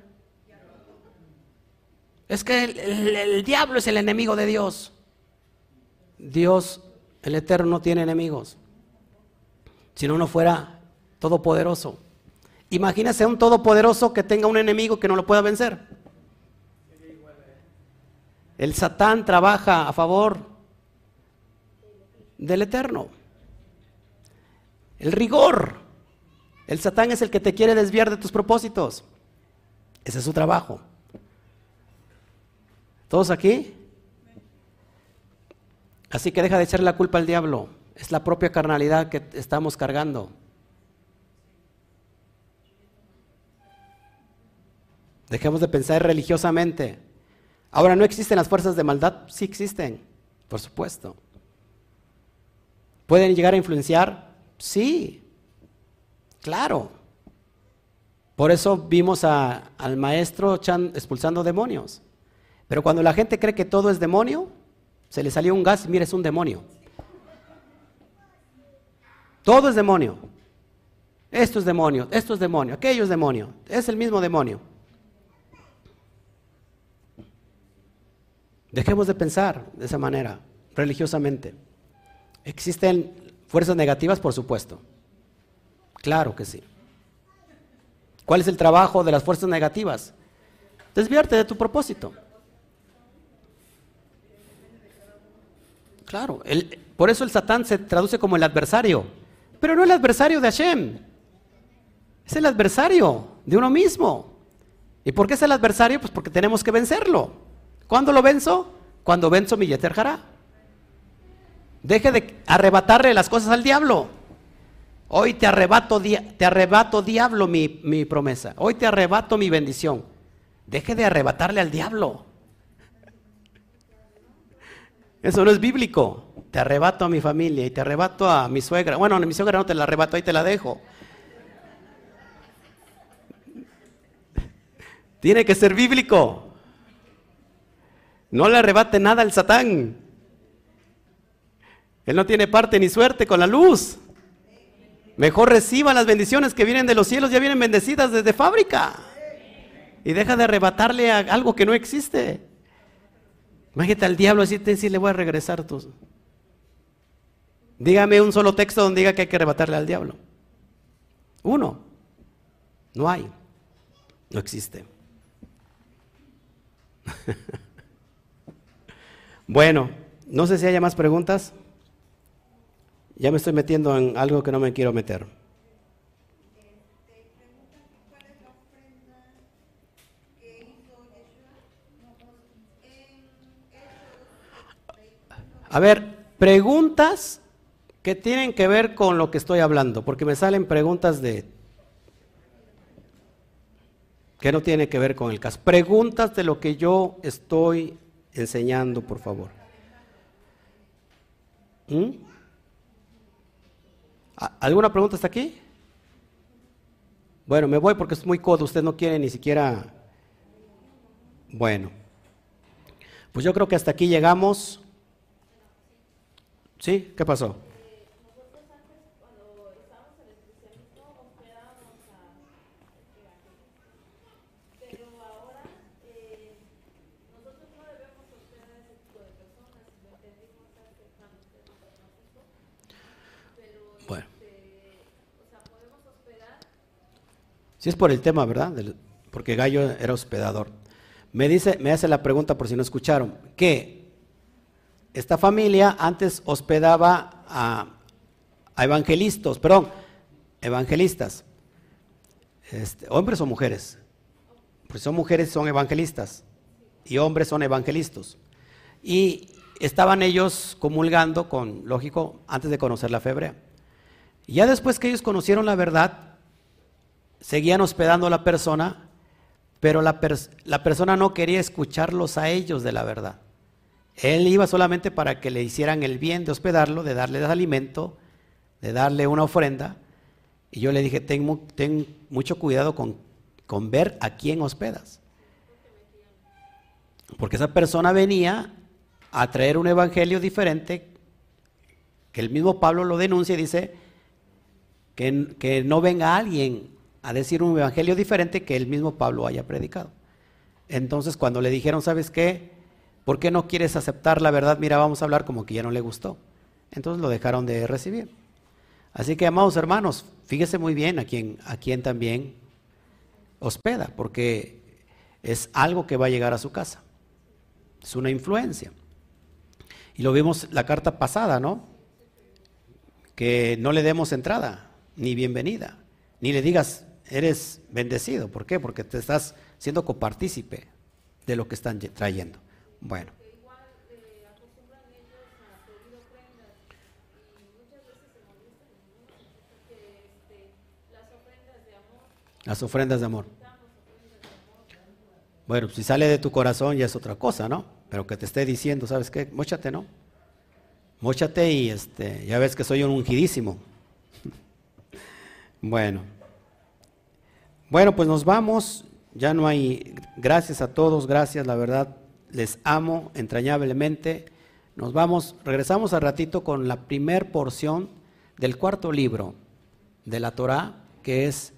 es que el, diablo es el enemigo de Dios. Dios, el Eterno, no tiene enemigos. Si no, no fuera todopoderoso. Imagínese un todopoderoso que tenga un enemigo que no lo pueda vencer. El Satán trabaja a favor del Eterno. El rigor. El Satán es el que te quiere desviar de tus propósitos. Ese es su trabajo. ¿Todos aquí? Así que deja de echarle la culpa al diablo. Es la propia carnalidad que estamos cargando. Dejemos de pensar religiosamente. Ahora, ¿no existen las fuerzas de maldad? Sí existen, por supuesto. ¿Pueden llegar a influenciar? Sí, claro. Por eso vimos al maestro Chan expulsando demonios. Pero cuando la gente cree que todo es demonio, se le salió un gas y mire, es un demonio. Todo es demonio. Esto es demonio, esto es demonio, aquello es demonio. Es el mismo demonio. Dejemos de pensar de esa manera, religiosamente. ¿Existen fuerzas negativas? Por supuesto. Claro que sí. ¿Cuál es el trabajo de las fuerzas negativas? Desviarte de tu propósito. Claro, por eso el Satán se traduce como el adversario, pero no el adversario de Hashem. Es el adversario de uno mismo. ¿Y por qué es el adversario? Pues porque tenemos que vencerlo. ¿Cuándo lo venzo? Cuando venzo mi Yeter Deje de arrebatarle las cosas al diablo. Hoy te arrebato, te arrebato diablo mi, mi promesa. Hoy te arrebato mi bendición. Deje de arrebatarle al diablo. Eso no es bíblico. Te arrebato a mi familia y te arrebato a mi suegra. Bueno, a mi suegra no te la arrebato, ahí te la dejo. Tiene que ser bíblico. No le arrebate nada al Satán. Él no tiene parte ni suerte con la luz. Mejor reciba las bendiciones que vienen de los cielos, ya vienen bendecidas desde fábrica. Y deja de arrebatarle a algo que no existe. Imagínate al diablo así, te le voy a regresar. Dígame un solo texto donde diga que hay que arrebatarle al diablo. Uno. No hay. No existe. Bueno, no sé si haya más preguntas. Ya me estoy metiendo en algo que no me quiero meter. A ver, preguntas que tienen que ver con lo que estoy hablando, porque me salen preguntas de que no tienen que ver con el caso. Preguntas de lo que yo estoy enseñando, por favor. ¿Mm? ¿Alguna pregunta hasta aquí? Bueno, me voy porque es muy codo, usted no quiere ni siquiera... Bueno, pues yo creo que hasta aquí llegamos. ¿Sí? ¿Qué pasó? Si es por el tema, ¿verdad? porque Gallo era hospedador. Me dice, me hace la pregunta por si no escucharon, que esta familia antes hospedaba a, evangelistas, perdón, evangelistas, este, hombres o mujeres. Pues son mujeres, son evangelistas, y hombres son evangelistas. Y estaban ellos comulgando con, lógico, antes de conocer la febre. Ya después que ellos conocieron la verdad, seguían hospedando a la persona, pero la, persona no quería escucharlos a ellos de la verdad. Él iba solamente para que le hicieran el bien de hospedarlo, de darle alimento, de darle una ofrenda. Y yo le dije, ten, ten mucho cuidado con, con ver a quién hospedas. Porque esa persona venía a traer un evangelio diferente, que el mismo Pablo lo denuncia y dice que, que no venga alguien a decir un evangelio diferente que el mismo Pablo haya predicado. Entonces cuando le dijeron, ¿sabes qué? ¿Por qué no quieres aceptar la verdad? Mira, vamos a hablar como que ya no le gustó. Entonces lo dejaron de recibir. Así que, amados hermanos, fíjese muy bien a quien, a quien también hospeda, porque es algo que va a llegar a su casa. Es una influencia. Y lo vimos la carta pasada, ¿no? que no le demos entrada, ni bienvenida, ni le digas, eres bendecido. ¿Por qué? Porque te estás siendo copartícipe de lo que están trayendo. Bueno. Las ofrendas de amor. Bueno, si sale de tu corazón ya es otra cosa, ¿no? Pero que te esté diciendo, ¿sabes qué? Móchate, ¿no? Móchate y este, ya ves que soy un ungidísimo. bueno. Bueno, pues nos vamos. Ya no hay. Gracias a todos, gracias, la verdad. Les amo entrañablemente. Nos vamos, regresamos al ratito con la primer porción del cuarto libro de la Torah, que es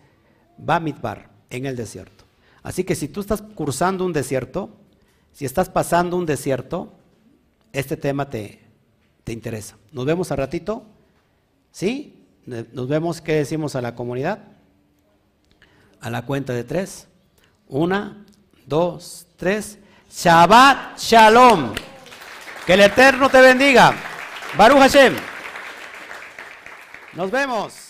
Bamidbar, en el desierto. Así que si tú estás cursando un desierto, si estás pasando un desierto, este tema te, te interesa. Nos vemos al ratito. ¿Sí? Nos vemos, ¿qué decimos a la comunidad? A la cuenta de tres. Una, dos, tres. Shabbat Shalom. Que el Eterno te bendiga. Baruch Hashem. Nos vemos.